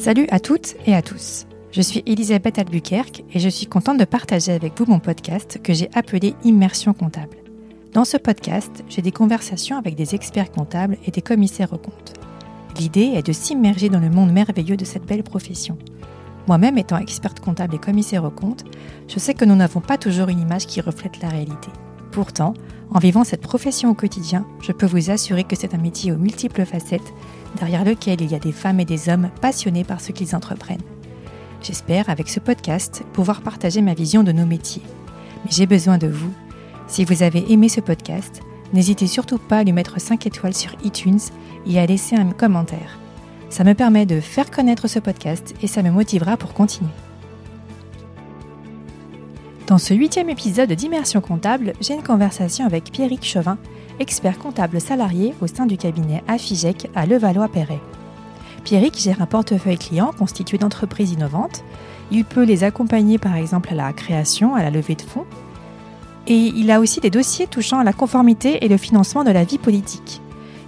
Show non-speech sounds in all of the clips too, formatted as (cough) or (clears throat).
Salut à toutes et à tous. Je suis Elisabeth Albuquerque et je suis contente de partager avec vous mon podcast que j'ai appelé Immersion comptable. Dans ce podcast, j'ai des conversations avec des experts comptables et des commissaires aux comptes. L'idée est de s'immerger dans le monde merveilleux de cette belle profession. Moi-même étant experte comptable et commissaire aux comptes, je sais que nous n'avons pas toujours une image qui reflète la réalité. Pourtant, en vivant cette profession au quotidien, je peux vous assurer que c'est un métier aux multiples facettes, derrière lequel il y a des femmes et des hommes passionnés par ce qu'ils entreprennent. J'espère, avec ce podcast, pouvoir partager ma vision de nos métiers. Mais j'ai besoin de vous. Si vous avez aimé ce podcast, n'hésitez surtout pas à lui mettre 5 étoiles sur iTunes et à laisser un commentaire. Ça me permet de faire connaître ce podcast et ça me motivera pour continuer. Dans ce huitième épisode d'Immersion comptable, j'ai une conversation avec Pierrick Chauvin, expert comptable salarié au sein du cabinet Afigec à Levallois-Perret. Pierrick gère un portefeuille client constitué d'entreprises innovantes. Il peut les accompagner par exemple à la création, à la levée de fonds. Et il a aussi des dossiers touchant à la conformité et le financement de la vie politique.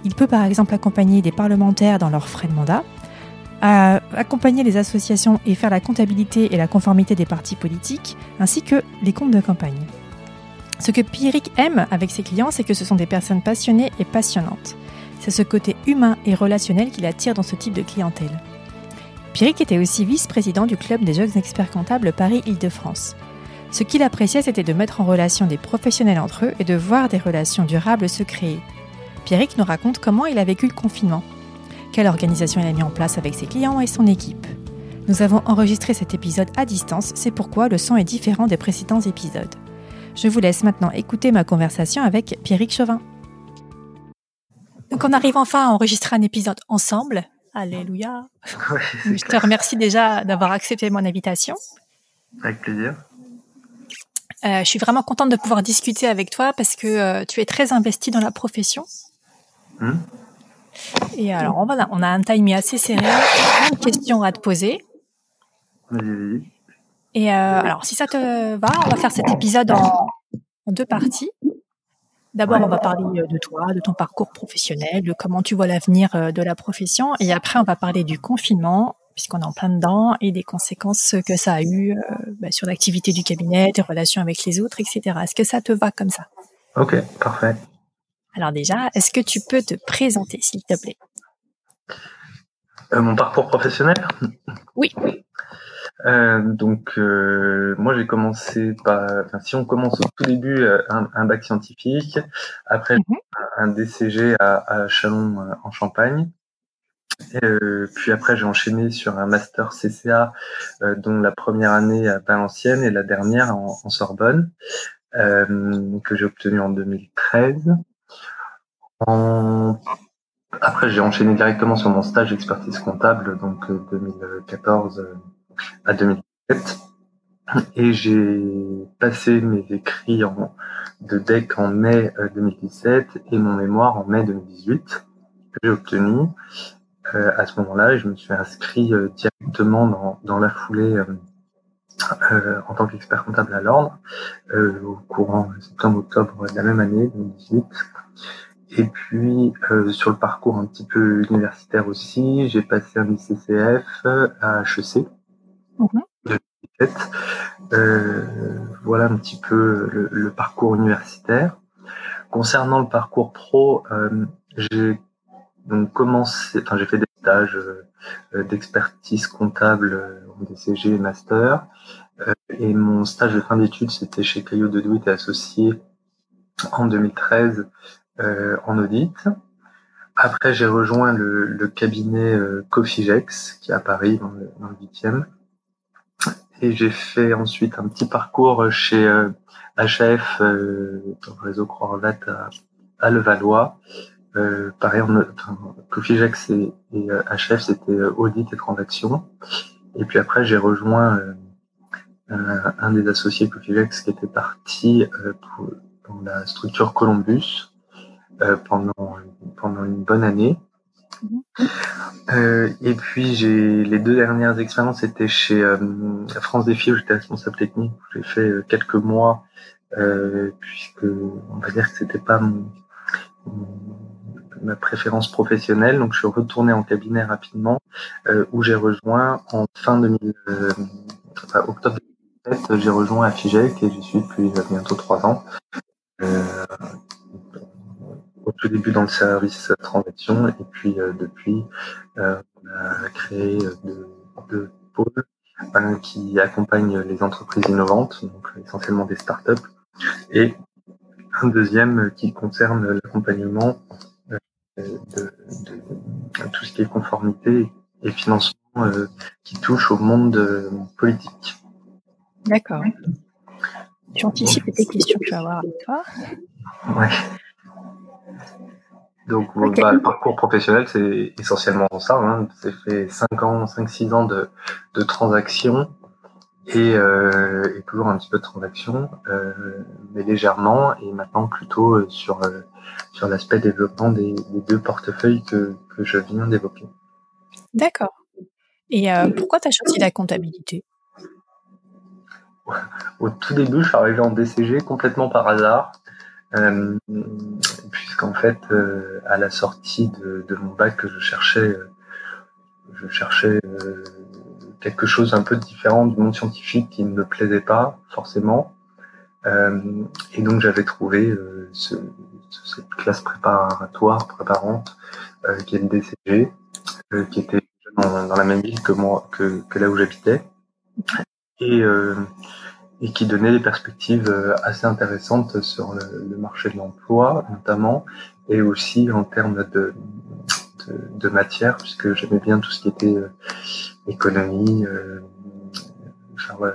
Il peut par exemple accompagner des parlementaires dans leurs frais de mandat, accompagner les associations et faire la comptabilité et la conformité des partis politiques, ainsi que les comptes de campagne. Ce que Pierrick aime avec ses clients, c'est que ce sont des personnes passionnées et passionnantes. C'est ce côté humain et relationnel qui l'attire dans ce type de clientèle. Pierrick était aussi vice-président du club des jeunes experts comptables Paris-Île-de-France. Ce qu'il appréciait, c'était de mettre en relation des professionnels entre eux et de voir des relations durables se créer. Pierrick nous raconte comment il a vécu le confinement, quelle organisation il a mis en place avec ses clients et son équipe. Nous avons enregistré cet épisode à distance, c'est pourquoi le son est différent des précédents épisodes. Je vous laisse maintenant écouter ma conversation avec Pierrick Chauvin. Donc on arrive enfin à enregistrer un épisode ensemble. Alléluia. (laughs) je te remercie déjà d'avoir accepté mon invitation. Avec plaisir. Euh, je suis vraiment contente de pouvoir discuter avec toi parce que euh, tu es très investi dans la profession. Hmm. Et alors, on, va, on a un timing assez serré, plein de questions à te poser. Vas-y, Et euh, alors, si ça te va, on va faire cet épisode en, deux parties. D'abord, on va parler de toi, de ton parcours professionnel, de comment tu vois l'avenir euh, de la profession. Et après, on va parler du confinement, puisqu'on est en plein dedans, et des conséquences que ça a eu euh, bah, sur l'activité du cabinet, tes relations avec les autres, etc. Est-ce que ça te va comme ça? Ok, parfait. Alors déjà, est-ce que tu peux te présenter, s'il te plaît? Euh, Mon parcours professionnel? Oui. Euh, donc, euh, moi, j'ai commencé par, enfin, si on commence au tout début, un, bac scientifique, après mhm. un DCG à, Chalon en Champagne. puis après, j'ai enchaîné sur un master CCA, dont la première année à Valenciennes et la dernière en, en Sorbonne, que j'ai obtenu en 2013. Après, j'ai enchaîné directement sur mon stage d'expertise comptable, donc 2014 euh, euh, à 2017. Et j'ai passé mes écrits en, de DEC en mai 2017 euh, et mon mémoire en mai 2018 que j'ai obtenu. à ce moment-là, je me suis inscrit directement dans, dans la foulée en tant qu'expert comptable à l'ordre au courant septembre-octobre de la même année 2018. Et puis euh, sur le parcours un petit peu universitaire aussi, j'ai passé un ICCF à HEC. Mhm. Euh, voilà un petit peu le, parcours universitaire. Concernant le parcours pro, euh, j'ai donc commencé, enfin fait des stages euh, d'expertise comptable en DCG et master. et mon stage de fin d'études, c'était chez Caillot de Douit et Associés en 2013 euh, en audit. Après, j'ai rejoint le, cabinet Cofigex, qui est à Paris, dans le, 8e. Et j'ai fait ensuite un petit parcours chez euh, dans le réseau Croix-Ravate à, Levallois. pareil, en, Cofigex et, HF, c'était audit et transaction. Et puis après, j'ai rejoint un, des associés Cofigex qui était parti pour, dans la structure Columbus, euh, pendant pendant une bonne année. Euh, et puis j'ai les deux dernières expériences étaient chez euh, France Défi où j'étais responsable technique. J'ai fait euh, quelques mois puisque on va dire que c'était pas mon, ma préférence professionnelle. Donc, je suis retourné en cabinet rapidement, où j'ai rejoint en fin 2000, enfin, octobre 2017, j'ai rejoint Afigec et j'y suis depuis bientôt trois ans. Au tout début dans le service transaction et puis depuis, on a créé deux, deux pôles qui accompagnent les entreprises innovantes, donc essentiellement des startups, et un deuxième qui concerne l'accompagnement euh, de, tout ce qui est conformité et financement euh, qui touche au monde euh, politique. D'accord. Tu anticipes tes questions que tu vas avoir avec toi Ouais. Donc, bah, le parcours professionnel, c'est essentiellement ça. Hein. C'est fait 5 ans, 5-6 ans de, de transactions et, euh, et, toujours un petit peu de transactions, euh, mais légèrement, et maintenant plutôt euh, sur, euh, sur l'aspect développement des, des, deux portefeuilles que, que je viens d'évoquer. D'accord. Et pourquoi tu as choisi la comptabilité? Au tout début, je suis arrivé en DCG complètement par hasard. Euh, puisqu'en fait, euh, à la sortie de, de, mon bac, je cherchais, euh, je cherchais euh, quelque chose un peu différent du monde scientifique qui ne me plaisait pas forcément. et donc j'avais trouvé ce, cette classe préparatoire, préparante, qui est le DCG, qui était dans, la même ville que moi, que, que là où j'habitais. Et et qui donnait des perspectives euh, assez intéressantes sur le, marché de l'emploi notamment et aussi en termes de, de, de matière puisque j'aimais bien tout ce qui était euh, économie, euh, enfin, ouais,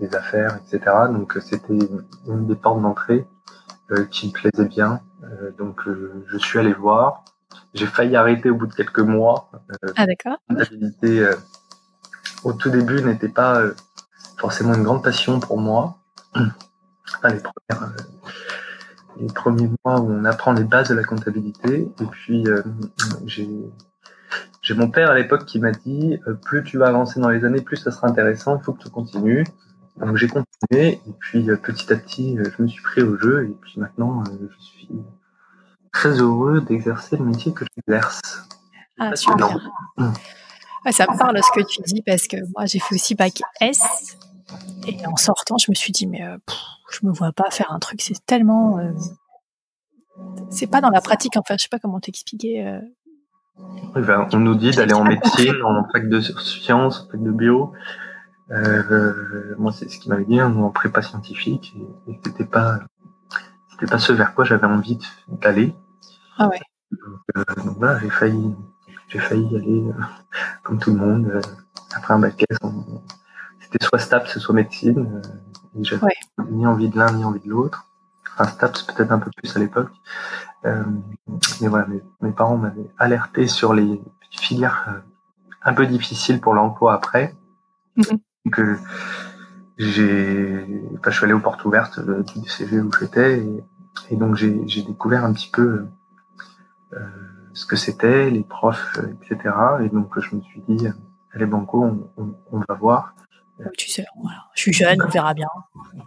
des affaires, etc. Donc c'était une des portes d'entrée euh, qui me plaisait bien. donc je suis allé voir. J'ai failli arrêter au bout de quelques mois. ah d'accord. au tout début n'était pas forcément une grande passion pour moi. les, premières, euh, les, premiers mois où on apprend les bases de la comptabilité. Et puis, euh, j'ai j'ai mon père à l'époque qui m'a dit euh, plus tu vas avancer dans les années, plus ça sera intéressant, il faut que tu continues. Donc j'ai continué et puis petit à petit je me suis pris au jeu et puis maintenant je suis très heureux d'exercer le métier que j'exerce. Ah super. ça me parle ce que tu dis parce que moi j'ai fait aussi bac S et en sortant, je me suis dit, mais euh, je me vois pas faire un truc, c'est tellement. Euh, c'est pas dans la pratique, enfin, je sais pas comment t'expliquer. Euh. Ben, on nous dit d'aller en médecine, en fac de sciences, en fac de bio. moi, c'est ce qu'il m'avait dit, hein, en prépa scientifique, et, c'était pas, c'était pas ce vers quoi j'avais envie d'aller. Ah ouais. Donc, voilà, j'ai failli, j'ai failli y aller comme tout le monde après un bac S c'était soit STAPS, soit médecine. Euh, j'avais ni envie de l'un ni envie de l'autre. Enfin, STAPS peut-être un peu plus à l'époque. Euh, mais voilà, mes, parents m'avaient alerté sur les filières euh, un peu difficiles pour l'emploi après. Donc, j'ai, enfin, je suis allé aux portes ouvertes du CG où j'étais et, et donc j'ai découvert un petit peu euh, ce que c'était, les profs, etc. Et donc je me suis dit, allez banco, on, on, on va voir tu sais, je suis jeune, on verra bien.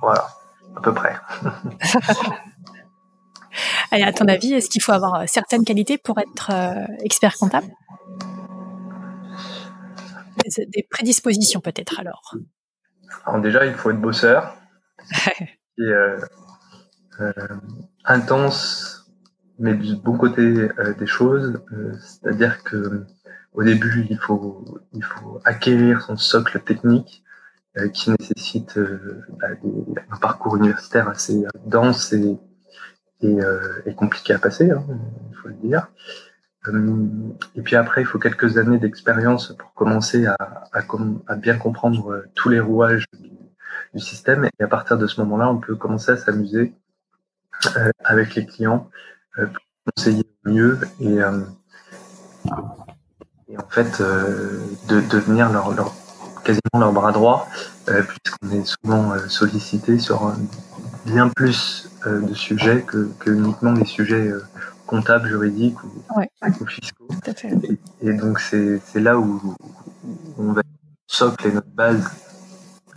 Voilà, à peu près. (laughs) Allez, à ton avis, est-ce qu'il faut avoir euh, certaines qualités pour être euh, expert comptable? Des, prédispositions peut-être alors. alors. Déjà, il faut être bosseur. (laughs) et, euh, intense, mais du bon côté des choses. C'est-à-dire que au début, il faut, il faut acquérir son socle technique euh, qui nécessite euh, bah, un parcours universitaire assez dense et, et, euh, compliqué à passer, hein, il faut le dire. Et puis après, il faut quelques années d'expérience pour commencer à, bien comprendre tous les rouages du, système. Et à partir de ce moment-là, on peut commencer à s'amuser euh, avec les clients euh, pour conseiller mieux et, euh, et en fait de devenir leur quasiment leur bras droit, euh, puisqu'on est souvent euh, sollicité sur bien plus euh, de sujets que, que, uniquement les sujets comptables, juridiques ou, fiscaux. Et, donc c'est là où, on va socle et notre base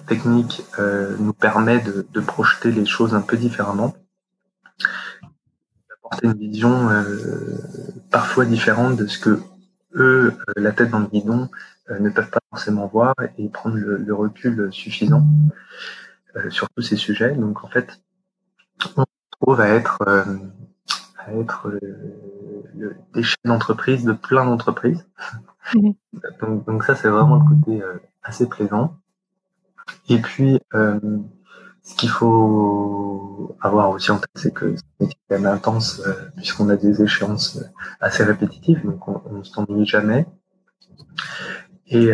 technique nous permet de, de, projeter les choses un peu différemment, d'apporter une vision choix différents de ce que eux, la tête dans le guidon, ne peuvent pas forcément voir et prendre le, recul suffisant sur tous ces sujets. Donc en fait, on trouve à être à être le, des chefs d'entreprise de plein d'entreprises. (laughs) Donc, donc, ça, c'est vraiment le côté assez plaisant. Et puis, euh, ce qu'il faut avoir aussi en tête, c'est que c'est quand même intense, euh, puisqu'on a des échéances euh, assez répétitives, donc on, ne s'ennuie jamais. Et,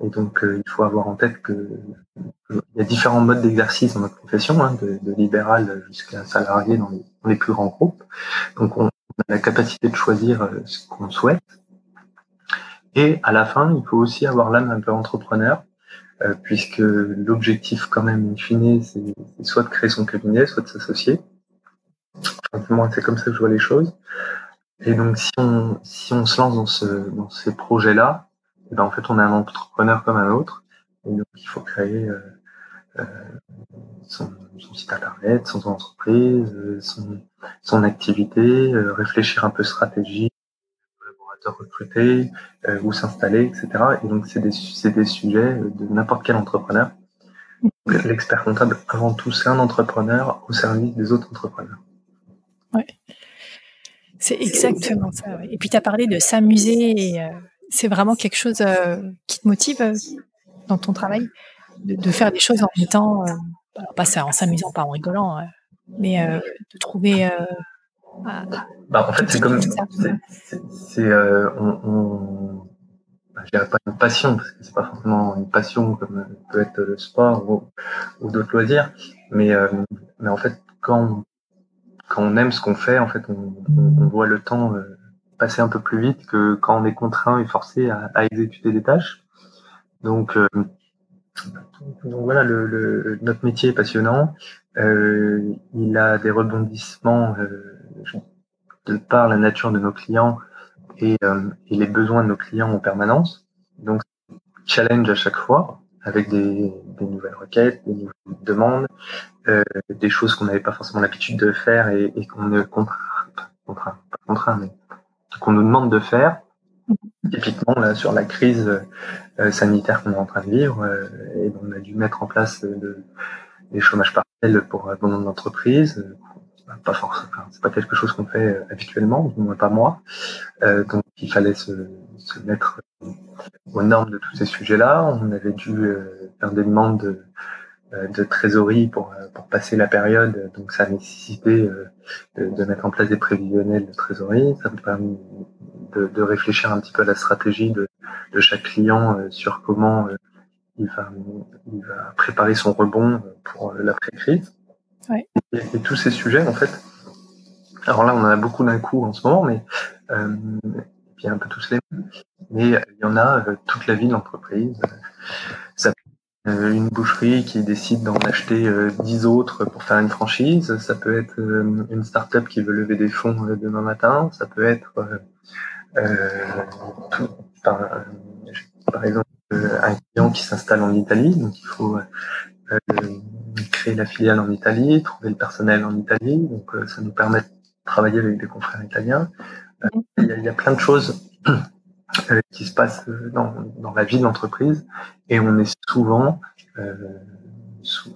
donc, il faut avoir en tête que il y a différents modes d'exercice dans notre profession, hein, de, libéral jusqu'à salarié dans les, dans les, plus grands groupes. Donc, on a la capacité de choisir ce qu'on souhaite. Et à la fin, il faut aussi avoir l'âme un peu entrepreneur, euh, puisque l'objectif quand même in fine, c'est soit de créer son cabinet, soit de s'associer. Enfin, c'est comme ça que je vois les choses. Et donc si on si on se lance dans ce dans ces projets-là, ben en fait on est un entrepreneur comme un autre. Et donc il faut créer euh, euh son, son, site internet, son entreprise, son, son activité, euh, réfléchir un peu stratégie, recruter euh, ou s'installer, etc. Et donc, c'est des, des sujets de n'importe quel entrepreneur. (laughs) L'expert comptable, avant tout, c'est un entrepreneur au service des autres entrepreneurs. Ouais. C'est exactement ça. Et puis, tu as parlé de s'amuser et euh, c'est vraiment quelque chose euh, qui te motive dans ton travail, de, faire des choses en étant, pas en s'amusant, pas en rigolant, mais de trouver ah. Bah, en fait, c'est comme. C'est. Euh, on, on bah, je dirais pas une passion, parce que c'est pas forcément une passion comme peut être le sport ou, ou d'autres loisirs, mais, euh, mais en fait, quand, quand on aime ce qu'on fait, en fait, on, on, voit le temps euh, passer un peu plus vite que quand on est contraint et forcé à, exécuter des tâches. Donc, euh, voilà, notre métier est passionnant. Euh, il a des rebondissements euh, de par la nature de nos clients et, les besoins de nos clients en permanence. Donc, challenge à chaque fois avec des, nouvelles requêtes, des nouvelles demandes, des choses qu'on n'avait pas forcément l'habitude de faire et, et qu'on ne contraint, contraint, pas contraint, mais qu'on nous demande de faire. Typiquement, là, sur la crise euh, sanitaire qu'on est en train de vivre, euh, et on a dû mettre en place de, des chômages partiels pour bon nombre d'entreprises, pas forcément, c'est pas quelque chose qu'on fait euh, habituellement, du moins pas moi. Euh, donc il fallait se, se, mettre aux normes de tous ces sujets-là. On avait dû euh, faire des demandes de, euh, de trésorerie pour, pour passer la période, donc ça a nécessité de, de, mettre en place des prévisionnels de trésorerie. Ça me permet de, de, réfléchir un petit peu à la stratégie de, de chaque client sur comment il va, il va préparer son rebond pour l'après-crise. Et, tous ces sujets, en fait, alors là, on en a beaucoup d'un coup en ce moment, mais euh, et puis un peu tous les mêmes. Mais il y en a euh, toute la vie de l'entreprise. Être une boucherie qui décide d'en acheter euh, dix autres pour faire une franchise. Ça peut être euh, une start-up qui veut lever des fonds demain matin. Ça peut être tout, par exemple un client qui s'installe en Italie, donc il faut créer la filiale en Italie, trouver le personnel en Italie. Donc, euh, ça nous permet de travailler avec des confrères italiens. Euh, il y, a, plein de choses euh, qui se passent dans, dans la vie de l'entreprise et on est souvent,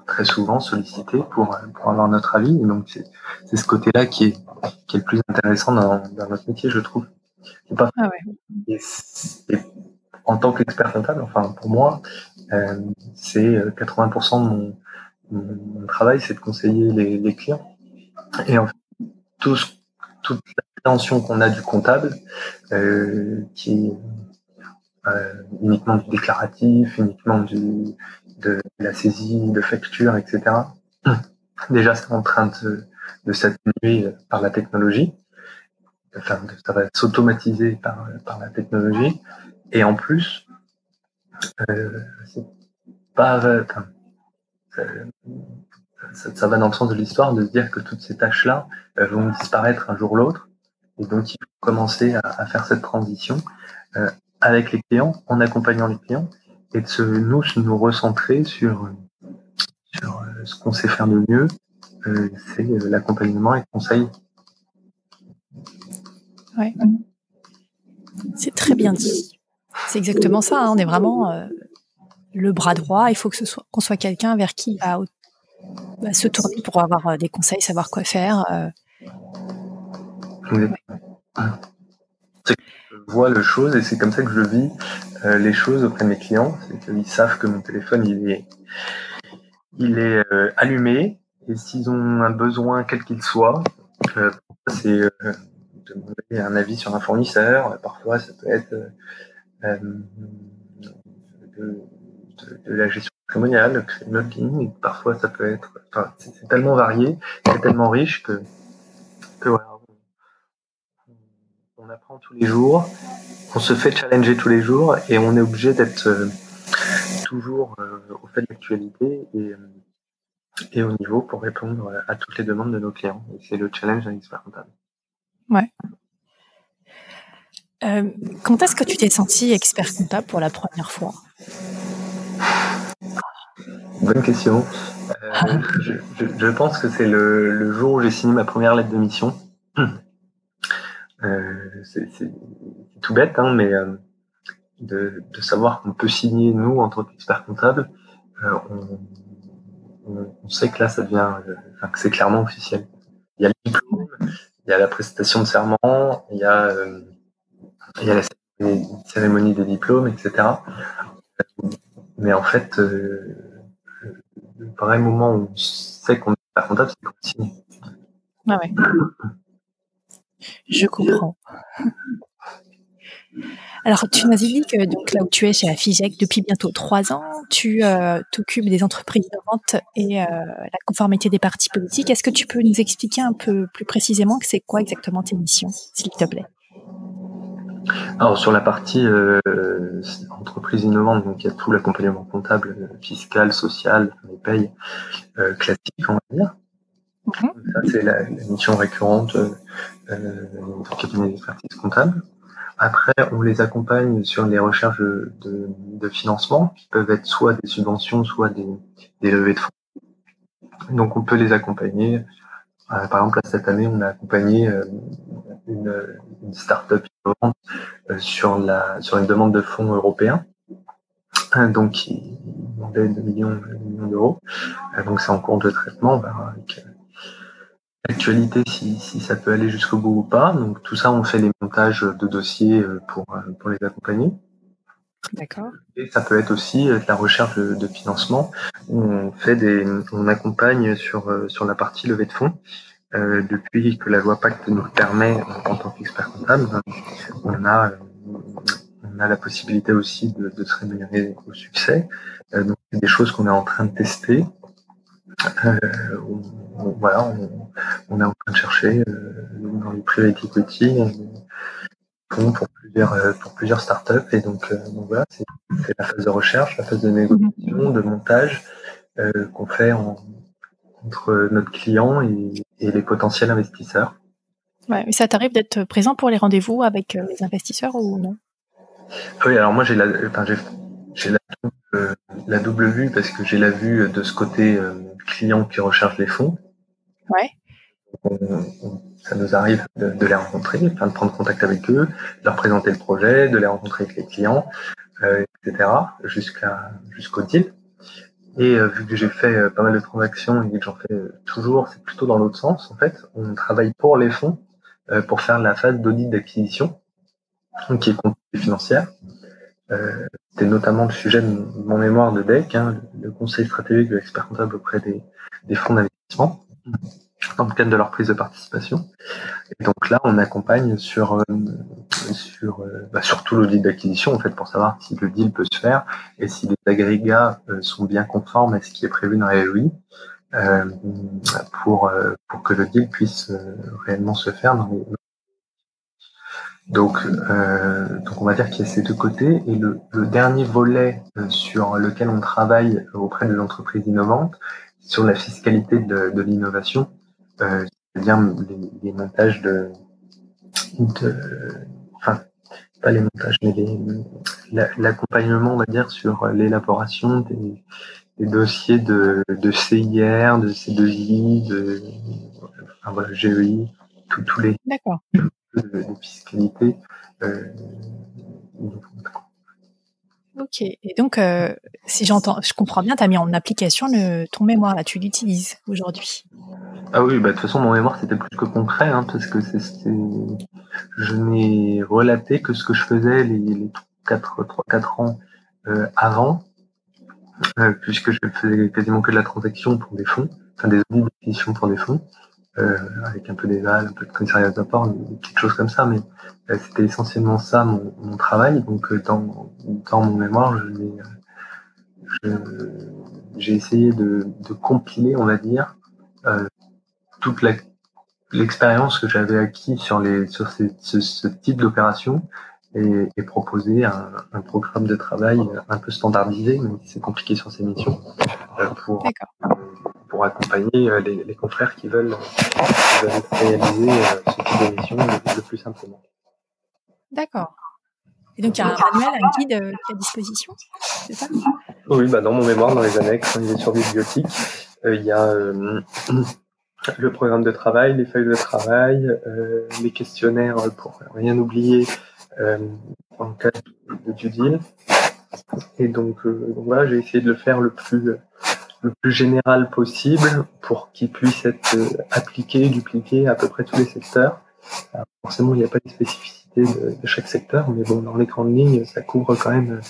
très souvent sollicité pour, pour avoir notre avis. Et donc, c'est ce côté-là qui est, qui est le plus intéressant dans, dans notre métier, je trouve. Pas... Ah ouais. et, en tant qu'expert comptable, enfin pour moi, euh, c'est 80% de mon, mon, travail, c'est de conseiller les, les, clients. Et en fait, tout, toute l'appréhension qu'on a du comptable, euh, qui est euh, uniquement du déclaratif, uniquement du, de la saisie de factures, etc. (clears throat) Déjà, c'est en train de, de s'atténuer par la technologie. Enfin, ça va s'automatiser par, par la technologie. Et en plus, euh, pas, enfin, ça, ça, va dans le sens de l'histoire de se dire que toutes ces tâches-là euh, vont disparaître un jour ou l'autre. Et donc, il faut commencer à, faire cette transition euh, avec les clients, en accompagnant les clients, et de se, nous, nous recentrer sur, sur euh, ce qu'on sait faire de mieux, c'est l'accompagnement et le conseil. Ouais. C'est très bien dit. C'est exactement ça. Hein. On est vraiment euh, le bras droit. Il faut soit qu'on soit quelqu'un vers qui va, se tourner pour avoir euh, des conseils, savoir quoi faire. Euh. Je vois le chose et c'est comme ça que je vis les choses auprès de mes clients. C'est qu'ils savent que mon téléphone il est, est allumé et s'ils ont un besoin quel qu'il soit, c'est demander un avis sur un fournisseur. Parfois, ça peut être euh, de, la gestion patrimoniale, créer une Parfois, ça peut être. Enfin, c'est tellement varié, c'est tellement riche que, que voilà, on, apprend tous les jours, on se fait challenger tous les jours et on est obligé d'être euh, toujours euh, au fait de l'actualité et, et au niveau pour répondre à toutes les demandes de nos clients. Et c'est le challenge d'un expert comptable. Ouais. Euh, quand est-ce que tu t'es senti expert comptable pour la première fois? Bonne question. Euh, (laughs) je, pense que c'est le, jour où j'ai signé ma première lettre de mission. Euh, c'est tout bête, hein, mais de, savoir qu'on peut signer, nous, en tant qu'expert comptable, on, sait que là, ça devient, que c'est clairement officiel. Il y a le diplôme, il y a la prestation de serment, il y a il y la cérémonie des diplômes, etc. Mais en fait, euh, le vrai moment où on sait qu'on est pas comptable, c'est qu'on signe. Ah ouais. Je comprends. Alors, tu m'as dit que donc là où tu es chez Afigec depuis bientôt trois ans, tu euh, t'occupes des entreprises innovantes et euh, la conformité des partis politiques. Est-ce que tu peux nous expliquer un peu plus précisément que c'est quoi exactement tes missions, s'il te plaît? Alors sur la partie euh, entreprise innovante, donc il y a tout l'accompagnement comptable, fiscal, social, les payes classiques, on va dire. Mhm. Ça c'est la, mission récurrente euh, du cabinet d'expertise comptable. Après, on les accompagne sur les recherches de, de, financement, qui peuvent être soit des subventions, soit des, des levées de fonds. Donc on peut les accompagner. par exemple, cette année, on a accompagné une, une start-up euh, sur, la, sur une demande de fonds européens. Euh, donc, qui demandait 2 millions, d'euros. Euh, donc, c'est en cours de traitement. Verra avec l'actualité si, si ça peut aller jusqu'au bout ou pas. Donc, tout ça, on fait les montages de dossiers pour, pour les accompagner. D'accord. Et ça peut être aussi de la recherche de, financement. On fait des, on accompagne sur sur la partie levée de fonds. Euh, depuis que la loi Pacte nous permet, en tant qu'expert comptable, on a, on a la possibilité aussi de, de se rémunérer au succès. Euh, donc, c'est des choses qu'on est en train de tester. Euh, on, voilà, on, on, est en train de chercher euh, dans les private equity pour plusieurs, euh, pour plusieurs startups. Et donc, donc voilà, c'est la phase de recherche, la phase de négociation, de montage qu'on fait en, entre notre client et, les potentiels investisseurs. Ouais, mais ça t'arrive d'être présent pour les rendez-vous avec euh, les investisseurs ou non? Oui, alors moi j'ai la, enfin, j'ai, la, euh, la, double vue parce que j'ai la vue de ce côté euh, client qui recherche les fonds. Ouais. ça nous arrive de, les rencontrer, de prendre contact avec eux, de leur présenter le projet, de les rencontrer avec les clients, etc. jusqu'à jusqu'au deal. Et euh, vu que j'ai fait euh, pas mal de transactions et que j'en fais euh, toujours, c'est plutôt dans l'autre sens. En fait, on travaille pour les fonds pour faire la phase d'audit d'acquisition, qui est comptabilité financière. C'était notamment le sujet de mon mémoire de DEC, hein, le conseil stratégique de l'expert comptable auprès des, des fonds d'investissement dans le cadre de leur prise de participation. Et donc là, on accompagne sur euh, sur euh, bah, surtout l'audit d'acquisition en fait pour savoir si le deal peut se faire et si les agrégats euh, sont bien conformes à ce qui est prévu dans la LOI pour pour que le deal puisse réellement se faire dans donc, donc on va dire qu'il y a ces deux côtés. Et le, le dernier volet sur lequel on travaille auprès de l'entreprise innovante, sur la fiscalité de, de l'innovation, euh, c'est-à-dire les, montages de, de, enfin pas les montages, mais l'accompagnement, on va dire, sur l'élaboration des, des, dossiers de, de CIR, de C2I, de enfin, voilà, GEI, tous les de, de, fiscalité Ok, et donc, si j'entends, je comprends bien, tu as mis en application le, ton mémoire, là, tu l'utilises aujourd'hui. Ah oui, bah, de toute façon, mon mémoire, c'était plus que concret, hein, parce que c'est, je n'ai relaté que ce que je faisais les, les 3-4 ans euh, avant, euh, puisque je faisais quasiment que de la transaction pour des fonds, enfin des audits d'acquisition pour des fonds, euh, avec un peu d'éval, un peu de commissariat d'apport, des petites choses comme ça, mais c'était essentiellement ça mon, travail. Donc dans, dans mon mémoire, j'ai essayé de, compiler, on va dire, euh, toute l'expérience que j'avais acquis sur, les, sur ce, type d'opération et, proposer un, programme de travail un peu standardisé, même si c'est compliqué sur ces missions, euh, pour, pour accompagner euh, les, les, confrères qui veulent, qui veulent réaliser euh, ce type de mission le, plus simplement. D'accord. Et donc, il y a un manuel, un guide qui est à disposition, c'est ça? Oui, bah dans mon mémoire, dans les annexes, il est sur bibliothèque, il y a (clears throat) le programme de travail, les feuilles de travail, euh, les questionnaires pour rien oublier euh, en cas de due deal. Et donc, euh, donc voilà, j'ai essayé de le faire le plus le plus général possible pour qu'il puisse être euh, appliqué, dupliqué à peu près tous les secteurs. Alors, forcément, il n'y a pas de spécificité de, de, chaque secteur, mais bon, dans les grandes lignes, ça couvre quand même,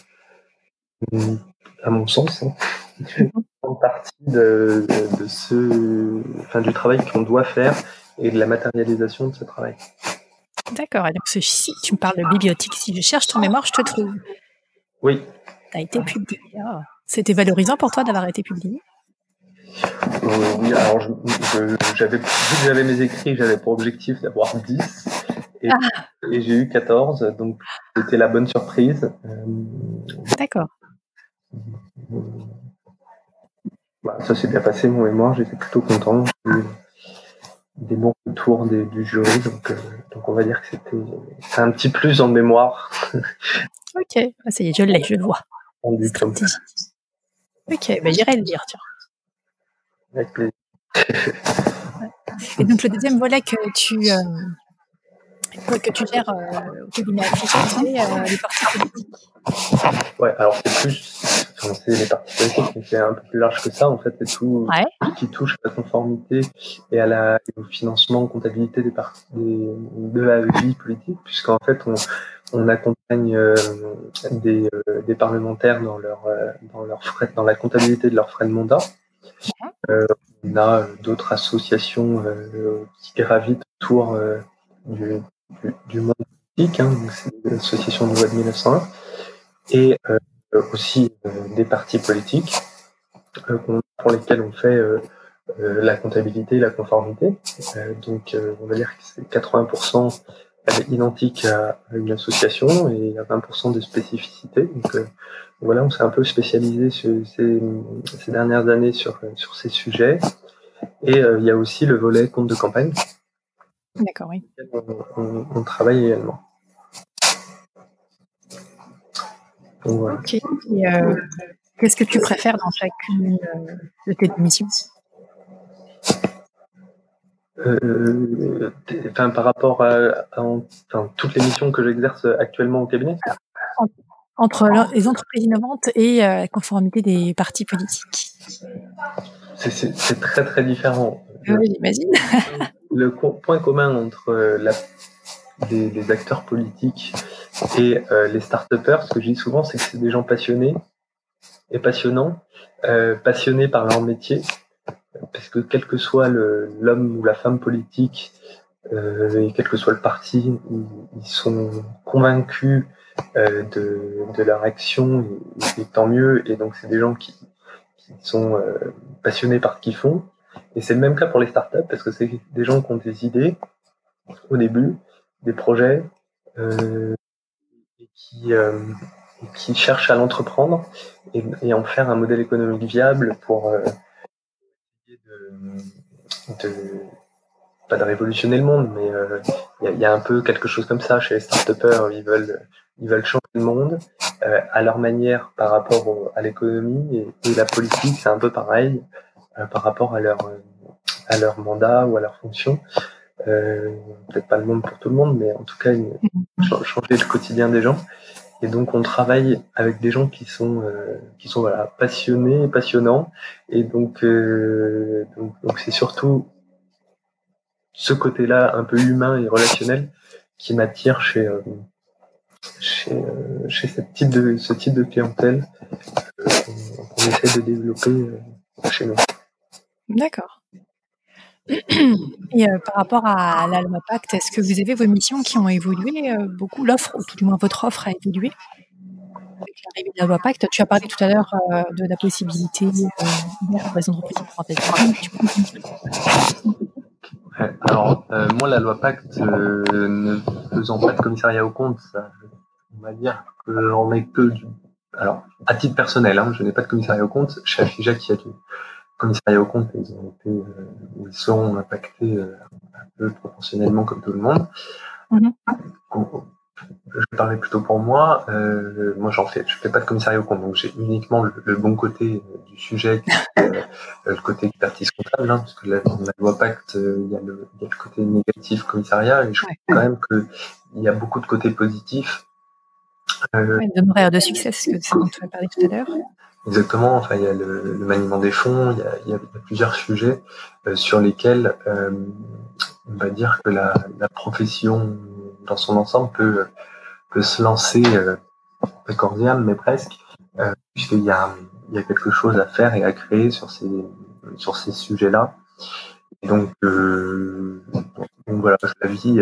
euh, à mon sens, hein, (laughs) partie de, de, ce, enfin, du travail qu'on doit faire et de la matérialisation de ce travail. D'accord. Et donc, si tu me parles de bibliothèque, si je cherche ton mémoire, je te trouve. Oui. Tu as été publié. Ah. C'était valorisant pour toi d'avoir été publié? Euh, Oui, alors j'avais, vu que j'avais mes écrits, j'avais pour objectif d'avoir 10. Et, ah. et j'ai eu 14, donc c'était la bonne surprise. Euh, D'accord. Bah, ça s'est bien passé, mon mémoire, j'étais plutôt content. J'ai eu des bons retours du jury, donc, euh, donc on va dire que c'était c'est un petit plus en mémoire. ok, ah, ça y est, je l'ai, je le vois. Ok, bah, j'irai le dire, tiens. Avec plaisir. Et donc le deuxième volet que tu, euh, que tu gères euh, au cabinet c'est euh, les partis politiques. Ouais, alors c'est plus c'est les parties politiques, mais c'est un peu plus large que ça. En fait, c'est tout, qui touche à la conformité et à la, au financement, comptabilité des parties, de la vie politique, puisqu'en fait, on, on accompagne euh, des, euh, des, parlementaires dans leur, euh, dans leur frais, dans la comptabilité de leurs frais de mandat. on a d'autres associations qui gravitent autour du, du, du, monde politique, hein, c'est l'association de loi de 1901. Et aussi des partis politiques pour lesquels on fait la comptabilité et la conformité. donc, on va dire que c'est 80% identique à une association et il y a 20% de spécificité. Donc voilà, on s'est un peu spécialisé ces, ces, dernières années sur, sur ces sujets. Et il y a aussi le volet compte de campagne. D'accord, oui. On, on, travaille également. Ok. Euh, qu'est-ce que tu préfères dans chacune euh, de tes missions? Euh, par rapport à, toutes les missions que j'exerce actuellement au cabinet Entre les entreprises innovantes et la conformité des partis politiques. C'est très très différent. Ah oui, j'imagine. (laughs) le point commun entre la, des acteurs politiques et euh, les start-upers, ce que je dis souvent, c'est que c'est des gens passionnés et passionnants, euh, passionnés par leur métier, parce que quel que soit l'homme ou la femme politique, euh, et quel que soit le parti, ils, sont convaincus euh, de, de, leur action, et, tant mieux. Et donc, c'est des gens qui, qui sont euh, passionnés par ce qu'ils font. Et c'est le même cas pour les startups, parce que c'est des gens qui ont des idées au début, des projets, euh, et qui, euh, qui cherchent à l'entreprendre et, et, en faire un modèle économique viable pour euh, de, pas de révolutionner le monde, mais euh, il y, y, a un peu quelque chose comme ça chez les start-upers. Ils veulent, ils veulent changer le monde euh, à leur manière par rapport à l'économie et, et, la politique, c'est un peu pareil par rapport à leur, à leur mandat ou à leur fonction. peut-être pas le monde pour tout le monde, mais en tout cas mm-hmm. changer le quotidien des gens. Et donc on travaille avec des gens qui sont qui sont voilà passionnés, passionnants. Et donc donc c'est surtout ce côté-là un peu humain et relationnel qui m'attire chez chez, euh, chez ce type de, ce type de clientèle euh, qu'on essaie de développer euh, chez nous. D'accord. Et par rapport à la loi Pacte, est-ce que vous avez vos missions qui ont évolué beaucoup L'offre, ou tout du moins votre offre, a évolué avec l'arrivée de la loi Pacte Tu as parlé tout à l'heure de la possibilité pour les entreprises alors, moi, la loi Pacte, ne faisant pas de commissariat au compte, on va dire qu'on n'est que du. Alors, à titre personnel, hein, je n'ai pas de commissariat au compte. Chez Afijac, il y a du commissariat au compte, ils ont été, euh, ils sont impactés euh, un peu proportionnellement comme tout le monde. Mm-hmm. Je parlais plutôt pour moi. Euh, moi, j'en fais, je fais pas de commissariat au compte, donc j'ai uniquement le, bon côté du sujet, le côté expertise comptable, hein, parce que la, loi Pacte, il y, a le, il y, a le, côté négatif commissariat, et je trouve quand même qu'il y a beaucoup de côtés positifs euh, ouais, de succès, c'est ce dont tu as parlé tout à l'heure. Exactement. Enfin, il y a le, maniement des fonds, il y a, il y a plusieurs sujets euh, sur lesquels euh, on va dire que la, la, profession dans son ensemble peut, peut se lancer euh, cordial, mais presque, euh, puisqu'il y a, il y a quelque chose à faire et à créer sur ces, sur ces sujets-là. donc, euh, donc voilà, la vie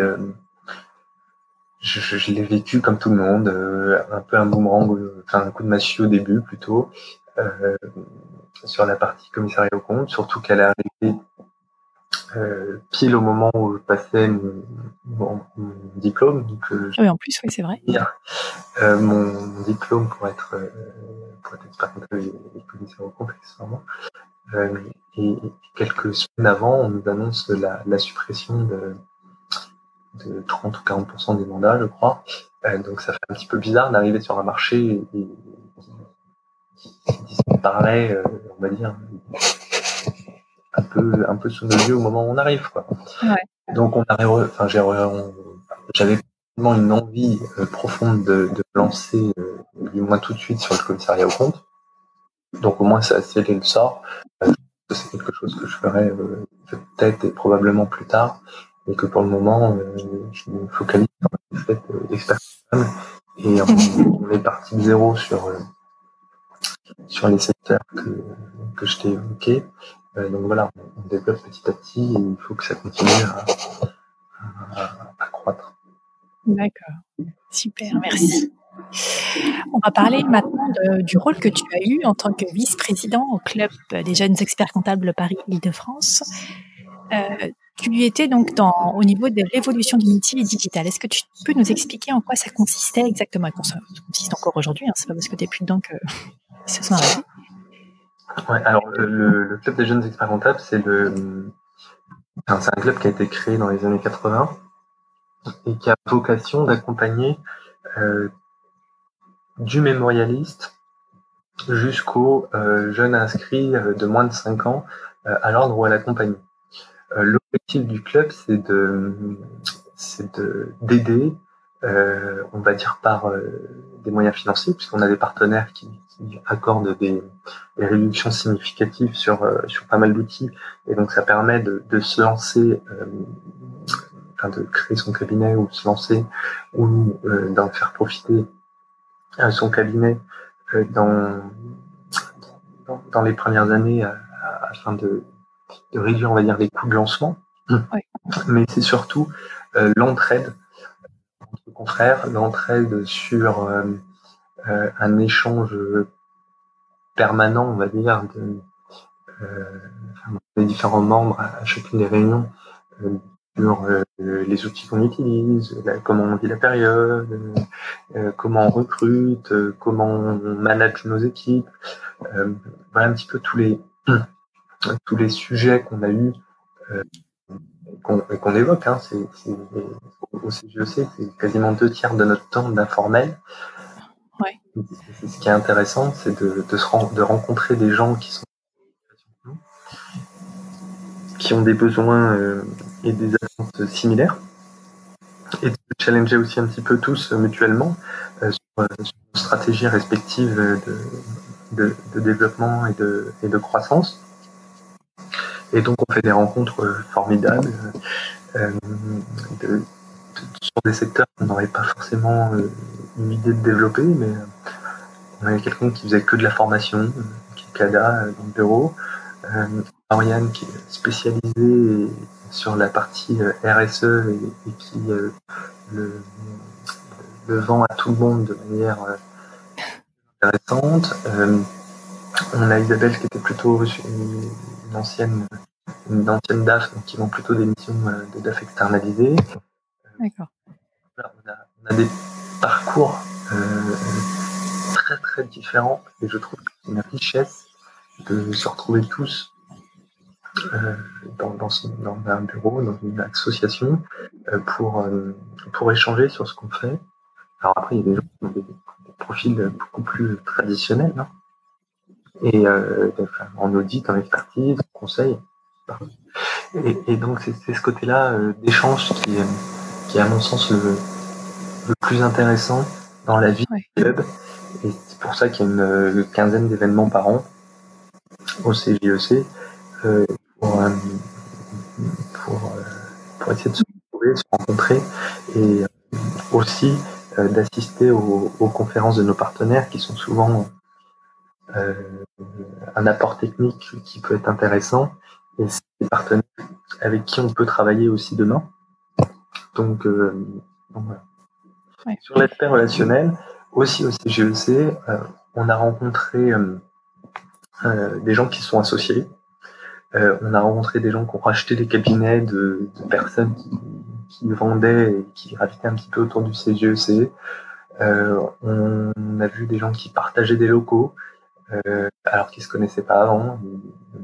je, je, l'ai vécu comme tout le monde, euh, un peu un boomerang, euh, enfin un coup de massue au début plutôt, euh, sur la partie commissariat au compte, surtout qu'elle est arrivée euh, pile au moment où je passais mon, diplôme. Donc, oui, en plus, oui, c'est vrai. Euh, mon, diplôme pour être, pour être expert comptable et commissaire au compte, accessoirement. et quelques semaines avant, on nous annonce la, la suppression de, de 30 ou 40% des mandats, je crois. Euh, donc ça fait un petit peu bizarre d'arriver sur un marché et, qui disparaît, euh, on va dire, un peu, un peu sous nos yeux au moment où on arrive. Quoi. Donc on arrive, enfin, j'avais vraiment une envie euh, profonde de, lancer, du moins tout de suite, sur le commissariat au compte. Donc au moins ça a scellé le sort. c'est quelque chose que je ferai peut-être et probablement plus tard et que pour le moment, euh, je me focalise sur le fait et on, est parti de zéro sur euh, sur les secteurs que, que je t'ai évoqués. Euh, donc voilà, on développe petit à petit et il faut que ça continue à, croître. D'accord, super, merci. On va parler maintenant du rôle que tu as eu en tant que vice-président au club des jeunes experts comptables Paris-Île-de-France. Tu étais donc au niveau de l'évolution du métier digital. Est-ce que tu peux nous expliquer en quoi ça consistait exactement? Ça consiste encore aujourd'hui, hein, c'est pas parce que tu n'es plus dedans que se sont arrêtés. Ouais, alors le, Club des jeunes experts comptables, c'est un club qui a été créé dans les années 80 et qui a vocation d'accompagner euh, du mémorialiste jusqu'aux euh, jeunes inscrits euh, de moins de 5 ans euh, à l'ordre ou à la compagnie. Euh, l'objectif du club, c'est de, c'est de d'aider, euh, on va dire par euh, des moyens financiers, puisqu'on a des partenaires qui, qui accordent des, des, réductions significatives sur sur pas mal d'outils, et donc ça permet de, de se lancer, enfin de créer son cabinet ou se lancer ou d'en faire profiter son cabinet dans, dans, dans les premières années afin de de réduire, on va dire, les coûts de lancement. Mais c'est surtout euh, l'entraide entre confrères, l'entraide sur euh, euh, un échange permanent, on va dire, de, des différents membres à, chacune des réunions sur les outils qu'on utilise, comment on vit la période, comment on recrute, comment on manage nos équipes. voilà un petit peu tous les tous les sujets qu'on a eus euh, qu'on évoque, hein, au CGEC, c'est quasiment deux tiers de notre temps d'informel. Ouais. Ce qui est intéressant, c'est de, de, se de rencontrer des gens qui sont qui ont des besoins euh, et des attentes similaires et de challenger aussi un petit peu tous mutuellement sur, sur nos stratégies respectives de, de, de développement et de, et de croissance. Et donc on fait des rencontres formidables euh, de, sur des secteurs qu'on n'aurait pas forcément euh, une idée de développer, mais euh, on avait quelqu'un qui faisait que de la formation, qui est CADA dans le bureau, Marianne qui est spécialisée sur la partie RSE et, qui le, vend à tout le monde de manière intéressante. on a Isabelle qui était plutôt une, ancienne une ancienne DAF, donc qui vont plutôt des missions de DAF externalisées. D'accord. on, a, des parcours euh, très très différents et je trouve que c'est une richesse de se retrouver tous euh, dans, dans, un bureau, dans une association euh, pour, pour échanger sur ce qu'on fait. Alors après, il y a des gens qui ont des, profils beaucoup plus traditionnels hein. Et en audit, en expertise, en conseil. Et, donc c'est ce côté-là d'échange qui, qui est à mon sens le, plus intéressant dans la vie du club. Et c'est pour ça qu'il y a une, quinzaine d'événements par an au CJEC euh, pour, euh, pour, euh, pour, essayer de se retrouver, de se rencontrer et aussi d'assister aux, conférences de nos partenaires qui sont souvent un apport technique qui peut être intéressant et c'est des partenaires avec qui on peut travailler aussi demain. Donc, euh, voilà. Sur l'aspect relationnel, aussi au CGEC, euh, on a rencontré euh, des gens qui sont associés. on a rencontré des gens qui ont racheté des cabinets de, personnes qui, vendaient et qui gravitaient un petit peu autour du CGEC. on a vu des gens qui partageaient des locaux, alors qu'ils se connaissaient pas avant,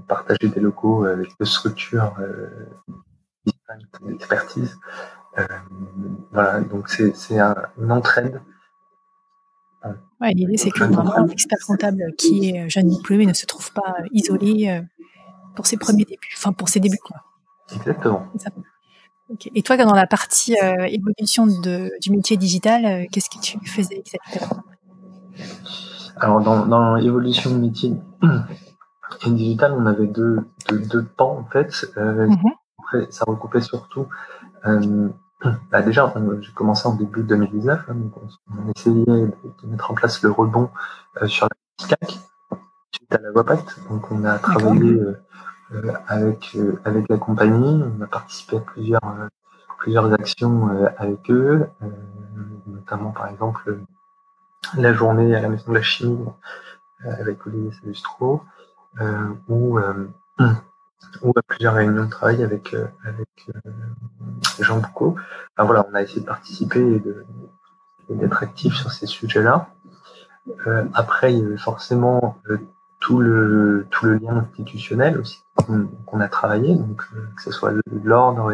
partageaient des locaux avec deux structures d'expertise. Euh, voilà, donc c'est un, une entraide. Ouais, L'idée, c'est que vraiment l'expert comptable qui est jeune diplômé ne se trouve pas isolé euh, pour ses premiers débuts, enfin pour ses débuts. Quoi. Exactement. Et toi, dans la partie euh, évolution de, du métier digital, qu'est-ce que tu faisais exactement Alors, dans, dans l'évolution de métier digital, on avait deux, deux, deux pans en fait. Mm-hmm. ça recoupait surtout (clears throat) bah déjà, j'ai commencé en début 2019, hein, donc on, essayait de, mettre en place le rebond euh, sur la CAC suite à la WAPACT. Donc on a travaillé euh, euh, avec avec la compagnie, on a participé à plusieurs plusieurs actions avec eux, notamment par exemple la journée à la maison de la chimie avec Olivier Salustro, où (clears throat) ou à plusieurs réunions de travail avec, euh, euh, Jean Boucault. Voilà, on a essayé de participer et d'être actif sur ces sujets-là. Euh, après, il y avait forcément tout le tout le lien institutionnel aussi qu'on a travaillé, donc que ce soit l'ordre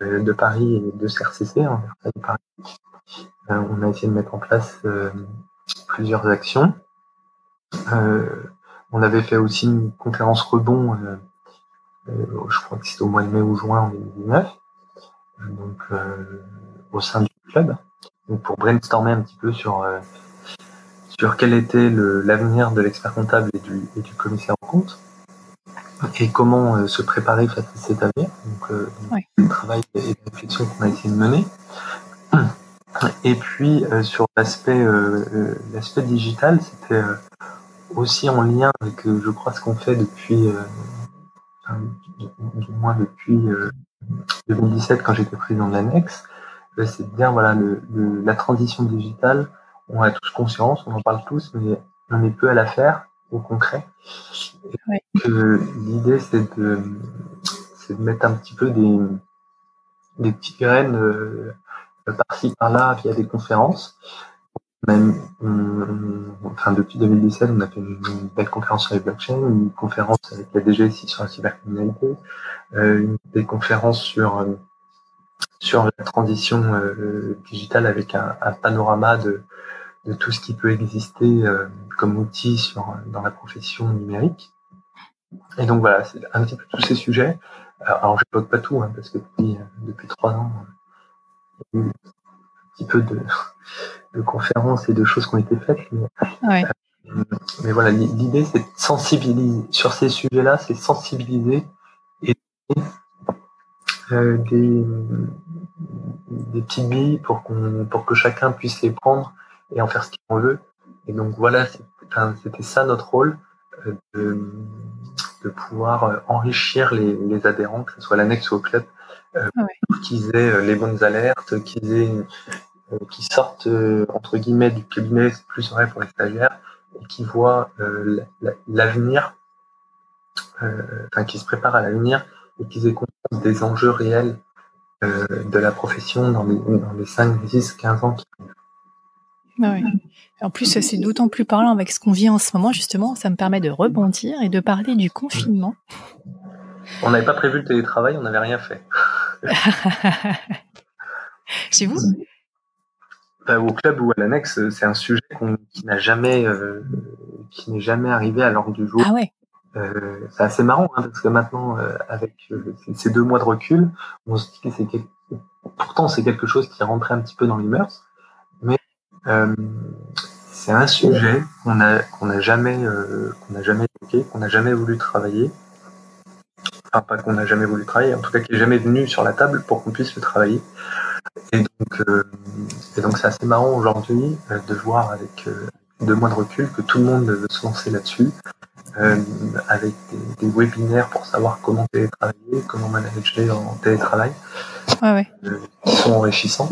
de Paris et de CRCC, hein, Paris. On a essayé de mettre en place plusieurs actions. on avait fait aussi une conférence rebond euh, je crois que c'était au mois de mai ou juin en 2019, donc euh, au sein du club, donc pour brainstormer un petit peu sur euh, sur quel était l'avenir de l'expert comptable et du, et du commissaire en compte et comment se préparer face à cet avenir. Donc, le travail et la réflexion qu'on a essayé de mener. Et puis sur l'aspect l'aspect digital, c'était aussi en lien avec, je crois, ce qu'on fait depuis du moins depuis 2017 euh, quand j'étais président de l'annexe, euh, c'est de dire voilà le, la transition digitale, on a tous conscience, on en parle tous, mais on est peu à la faire au concret. L'idée c'est de, de mettre un petit peu des, des petites graines euh, par-ci par-là via des conférences même, enfin, depuis 2017, on a fait une, belle conférence sur les blockchains, une conférence avec la DGSI sur la cybercriminalité, euh, des conférences sur euh, sur la transition euh, digitale avec un, panorama de, de tout ce qui peut exister comme outil sur, dans la profession numérique. Et donc voilà, c'est un petit peu tous ces sujets. Alors, je n'évoque pas tout, hein, parce que depuis, depuis trois ans, il y a eu un petit peu de, de conférences et de choses qui ont été faites. Mais, mais voilà, l'idée, c'est de sensibiliser sur ces sujets-là, c'est sensibiliser et euh, des, des petites billes pour, qu'on, pour que chacun puisse les prendre et en faire ce qu'il veut. Et donc voilà, c'était ça notre rôle, euh, de, de, pouvoir euh, enrichir les, les, adhérents, que ce soit l'annexe ou au club, euh, ah qu'ils aient les bonnes alertes, qu'ils aient qui sortent entre guillemets du cabinet, c'est plus vrai pour les stagiaires, et qui voient l'avenir, enfin qui se préparent à l'avenir et qu'ils aient conscience des enjeux réels de la profession dans les, dans les 5, 10, 15 ans qui arrivent. Ah en plus, c'est d'autant plus parlant avec ce qu'on vit en ce moment, justement, ça me permet de rebondir et de parler du confinement. (laughs) On n'avait pas prévu le télétravail, on n'avait rien fait. (laughs) Chez vous? Bah, Au club ou à l'annexe, c'est un sujet qui n'a jamais, euh, qui n'est jamais arrivé à l'ordre du jour. Ah ouais. Euh, c'est assez marrant hein, parce que maintenant, euh, avec ces deux mois de recul, on se dit que c'est pourtant c'est quelque chose qui est rentré un petit peu dans les mœurs, mais c'est un sujet qu'on a qu'on n'a jamais qu'on n'a jamais évoqué, qu'on n'a jamais voulu travailler. Enfin, pas qu'on n'a jamais voulu travailler, en tout cas qui est jamais venu sur la table pour qu'on puisse le travailler. Et donc, euh, et donc c'est assez marrant aujourd'hui de voir avec deux mois de recul que tout le monde veut se lancer là-dessus, euh, avec des, des, webinaires pour savoir comment télétravailler, comment manager en télétravail, ouais, ouais. Euh, qui sont enrichissants.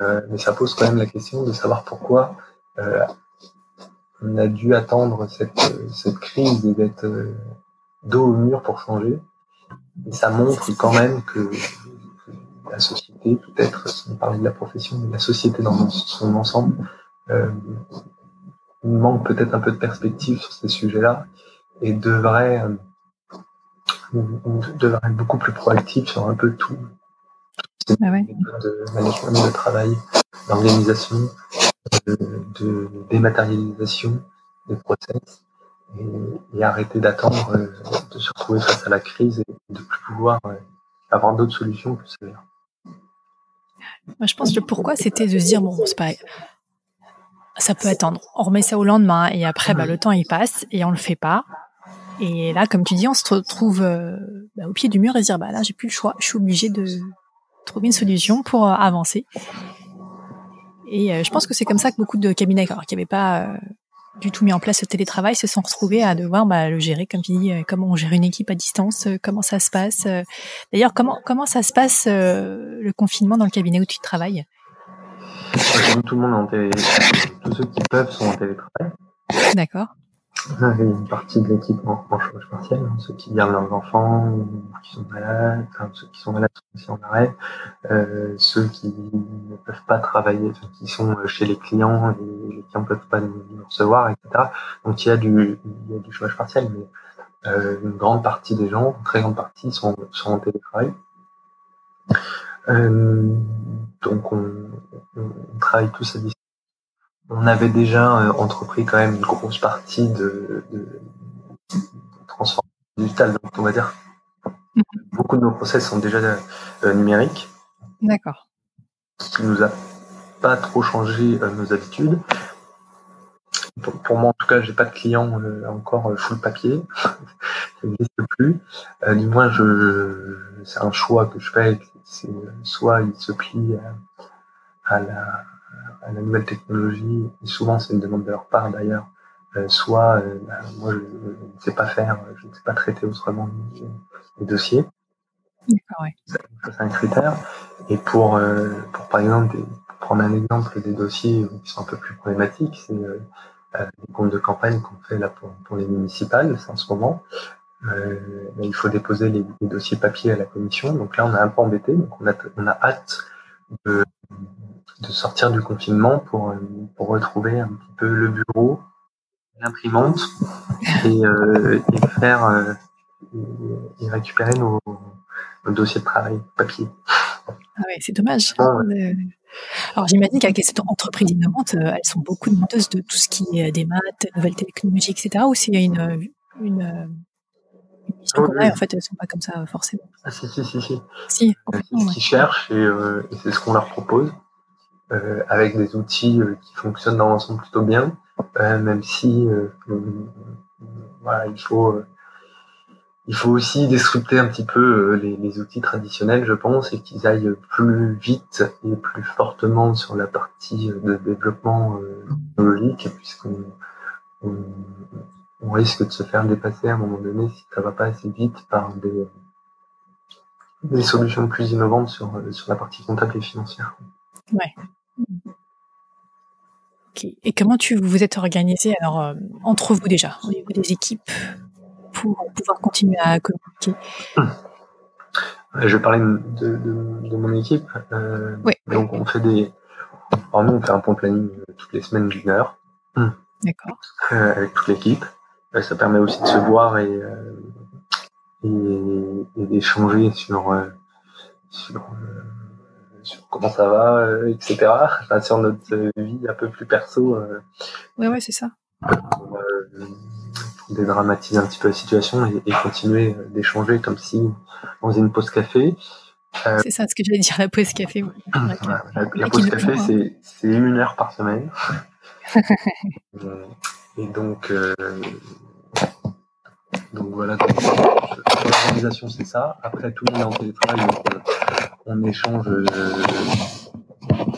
Euh, mais, ça pose quand même la question de savoir pourquoi euh, on a dû attendre cette, cette crise et d'être euh, dos au mur pour changer. Et ça montre quand même que la société, peut-être, si on parlait de la profession, mais la société dans son ensemble, euh, manque peut-être un peu de perspective sur ces sujets-là et devrait, euh, devrait être beaucoup plus proactif sur un peu tout, ah ouais. de management de travail, d'organisation, de, de, dématérialisation des process et, arrêter d'attendre euh, de se retrouver face à la crise et de plus pouvoir euh, avoir d'autres solutions plus sévères. Moi, je pense que le pourquoi, c'était de se dire, bon, c'est pas, ça peut attendre. On remet ça au lendemain et après, bah, le temps il passe et on le fait pas. Et là, comme tu dis, on se retrouve euh, bah, au pied du mur et se dire, bah là, j'ai plus le choix. Je suis obligé de trouver une solution pour avancer. Et je pense que c'est comme ça que beaucoup de cabinets, qui n'avaient pas du tout mis en place le télétravail, se sont retrouvés à devoir bah, le gérer, comme tu dis, comment on gère une équipe à distance, comment ça se passe. D'ailleurs, comment comment ça se passe le confinement dans le cabinet où tu travailles? Tout le monde en télé... tous ceux qui peuvent sont en télétravail. D'accord. Il y a une partie de l'équipe en, chômage partiel, hein, ceux qui gardent leurs enfants, ou qui sont malades, enfin, ceux qui sont malades sont aussi en arrêt, euh, ceux qui ne peuvent pas travailler, qui sont chez les clients et les clients ne peuvent pas nous recevoir, etc. Donc il y a du, chômage partiel, mais euh, une grande partie des gens, une très grande partie, sont, en télétravail. Euh, donc on, on, travaille tous à distance. On avait déjà euh, entrepris quand même une grosse partie de, transformation digitale. Donc on va dire mhm. beaucoup de nos process sont déjà euh, numériques. D'accord. Ce qui nous a pas trop changé nos habitudes. Pour, moi, en tout cas, j'ai pas de clients encore full papier. (laughs) ça n'existe plus. du moins, je, c'est un choix que je fais c'est soit ils se plient à, la, à, la, nouvelle technologie, et souvent c'est une demande de leur part d'ailleurs, euh, soit euh, bah, moi je, ne sais pas faire, je ne sais pas traiter autrement les, dossiers. D'accord. C'est un critère. Et pour, euh, pour par exemple, prendre un exemple des dossiers qui sont un peu plus problématiques, c'est les comptes de campagne qu'on fait là pour, pour les municipales, c'est en ce moment. Euh, il faut déposer les, dossiers papier à la commission. Donc là, on a un peu embêté. Donc on a, on a hâte de, de sortir du confinement pour, pour retrouver un petit peu le bureau, l'imprimante (laughs) et, euh, et faire euh, et récupérer nos, nos, dossiers de travail papier. Ah ouais, c'est dommage. Euh, alors j'imagine qu'avec cette entreprise innovante, elles sont beaucoup demandeuses de tout ce qui est des maths, nouvelles technologies, etc. Ou s'il y a une, une missions qu'on a, en fait, elles sont pas comme ça forcément? Ah, si, si, si. si. Si, C'est ce qu'ils cherchent et, et c'est ce qu'on leur propose. Euh, avec des outils euh, qui fonctionnent dans l'ensemble plutôt bien, euh, même si il faut il faut aussi disrupter un petit peu les, outils traditionnels, je pense, et qu'ils aillent plus vite et plus fortement sur la partie de développement technologique, puisqu'on on, on, risque de se faire dépasser à un moment donné si ça va pas assez vite par des, solutions plus innovantes sur, sur la partie comptable et financière. Et comment tu vous êtes organisé alors euh, entre vous déjà au niveau des équipes pour pouvoir continuer à communiquer? Je vais parler de, de, mon équipe. Euh, donc on fait des, alors nous on fait un point planning euh, toutes les semaines d'une heure. D'accord. avec toute l'équipe. Ça permet aussi de se voir et, et, et d'échanger sur, sur sur comment ça va, euh, etc. Enfin, sur notre vie un peu plus perso. Euh, ouais, ouais, c'est ça. Pour, euh, dédramatiser un petit peu la situation et, continuer d'échanger comme si on faisait une pause café. c'est ça ce que j'allais dire, la pause café. (clears throat) la, pause café, hein. c'est une heure par semaine. (laughs) et donc, donc voilà, l'organisation c'est ça. Après, tout le monde est en télétravail, donc on échange euh,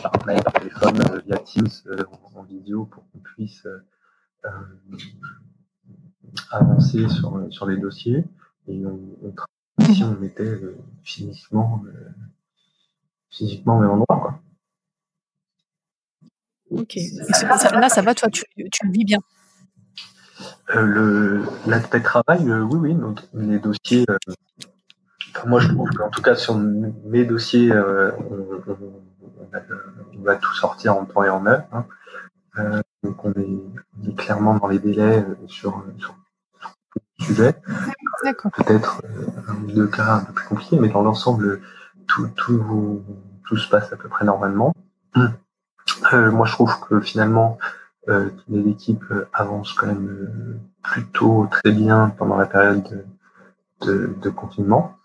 par mail, par téléphone, euh, via Teams, euh, en, vidéo, pour qu'on puisse avancer sur, sur les dossiers. Et on, on si on était physiquement, physiquement au même endroit. Quoi. Ok. là, ça va, toi, tu, tu le vis bien? Euh, L'aspect travail, oui, oui. Donc, les dossiers, moi, je trouve qu'en tout cas, sur mes dossiers, euh, on, va tout sortir en temps et en heure. Hein. Euh, donc, on est, clairement dans les délais euh, sur, sur, le sujet. Peut-être un ou deux cas un peu plus compliqués, mais dans l'ensemble, tout, tout, tout se passe à peu près normalement. moi, je trouve que finalement, les équipes avancent quand même plutôt très bien pendant la période de, de confinement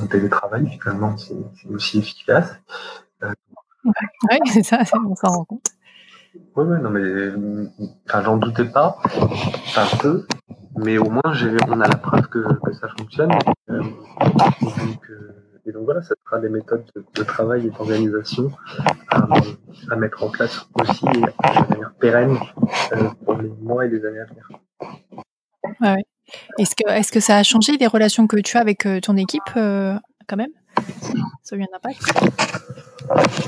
un télétravail, finalement, c'est aussi efficace. Euh, oui, (laughs) c'est ça, on s'en rend compte. Oui, ouais, non, mais enfin, j'en doutais pas, un peu, mais au moins on a la preuve que, que ça fonctionne. Euh, et, donc, voilà, ça sera des méthodes de, travail et d'organisation à, mettre en place aussi de manière pérenne euh, pour les mois et les années à venir. Ouais, est-ce que, est que ça a changé les relations que tu as avec euh, ton équipe euh, quand même? Ça a eu un impact?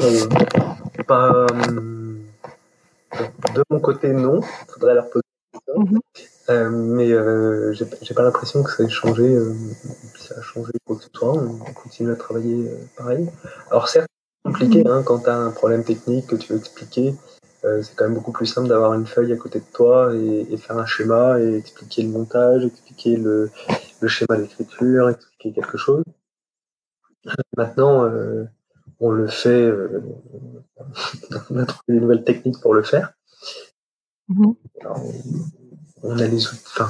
Euh, pas, De mon côté, non. Il faudrait leur poser la question. Mhm. mais j'ai pas l'impression que ça ait changé, ça a changé quoi que ce soit. On continue à travailler pareil. Alors certes, c'est compliqué hein, quand tu as un problème technique que tu veux expliquer. Euh, c'est quand même beaucoup plus simple d'avoir une feuille à côté de toi et, faire un schéma et expliquer le montage, expliquer le, schéma d'écriture, expliquer quelque chose. Maintenant, euh, on le fait, euh, (laughs) on a trouvé des nouvelles techniques pour le faire. Mm-hmm. on a les outils, enfin,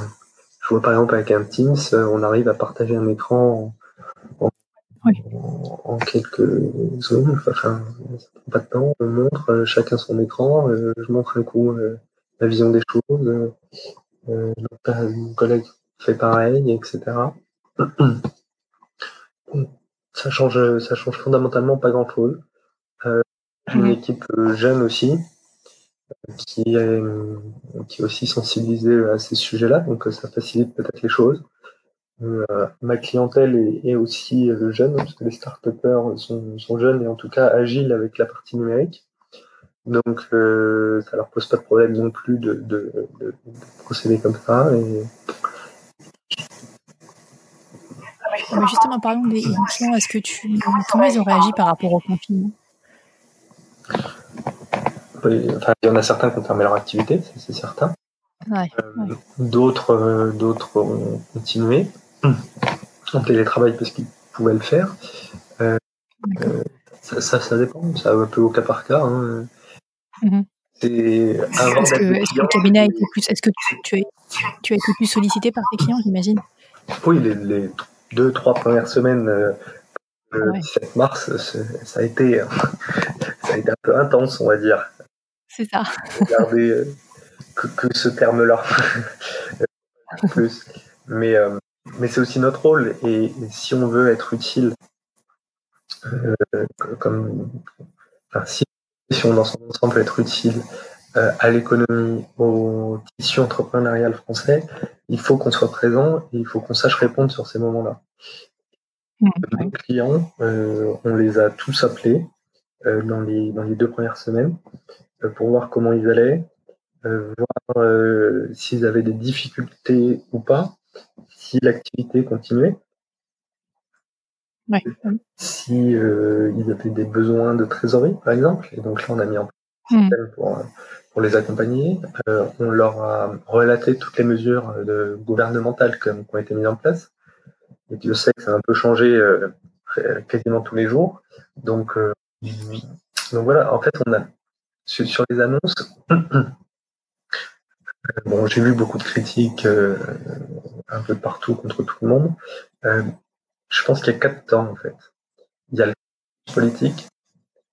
je vois par exemple avec un Teams, on arrive à partager un écran en, en, quelques zones. Enfin, pas de temps. On montre euh, chacun son écran. Euh, je montre un coup euh, la vision des choses. mon collègue fait pareil, etc. (clears throat) ça change, ça change fondamentalement pas grand chose. une mhm. équipe jeune aussi, qui est, qui est aussi sensibilisée à ces sujets-là, donc ça facilite peut-être les choses. Euh, ma clientèle est, aussi euh, jeune, parce que les start sont, sont, jeunes et en tout cas agiles avec la partie numérique. Donc euh, ça leur pose pas de problème non plus de, de, de, procéder comme ça. Et... Mais justement, parlons des. Est-ce que tu comment ils ont réagi par rapport au confinement? Enfin, Il y en a certains qui ont fermé leur activité, c'est certain. Ouais, D'autres, d'autres ont continué en télétravail parce qu'ils pouvaient le faire. Euh, euh, ça, ça, dépend, ça un peu au cas par cas. Hein. Mhm. Est-ce que, est que, le cabinet a été plus. Est-ce que tu, tu, as, tu as été plus sollicité par tes clients, j'imagine? Oui, les, les, deux, trois premières semaines euh, le 17 mars, ça a, été, (laughs) ça a été un peu intense, on va dire. C'est ça. Regardez euh, que, que, ce terme-là. (laughs) plus. Mais, euh, mais c'est aussi notre rôle. Et, si on veut être utile, euh, comme, enfin, si, si on dans son ensemble peut être utile euh, à l'économie, au tissu entrepreneurial français, il faut qu'on soit présent et il faut qu'on sache répondre sur ces moments-là. Mmh, Nos clients, euh, on les a tous appelés euh, dans, les, dans les deux premières semaines pour voir comment ils allaient, voir s'ils avaient des difficultés ou pas, si l'activité continuait. Si ils avaient des besoins de trésorerie, par exemple, et donc là on a mis en place un mmh. système pour, pour les accompagner. Euh, on leur a relaté toutes les mesures de, gouvernementales qui ont été mises en place. Et Dieu sait que ça a un peu changé euh, quasiment tous les jours. Donc, euh, donc voilà, en fait, on a sur, sur les annonces, (clears throat) bon, j'ai vu beaucoup de critiques un peu partout contre tout le monde. je pense qu'il y a quatre temps en fait. Il y a le politique,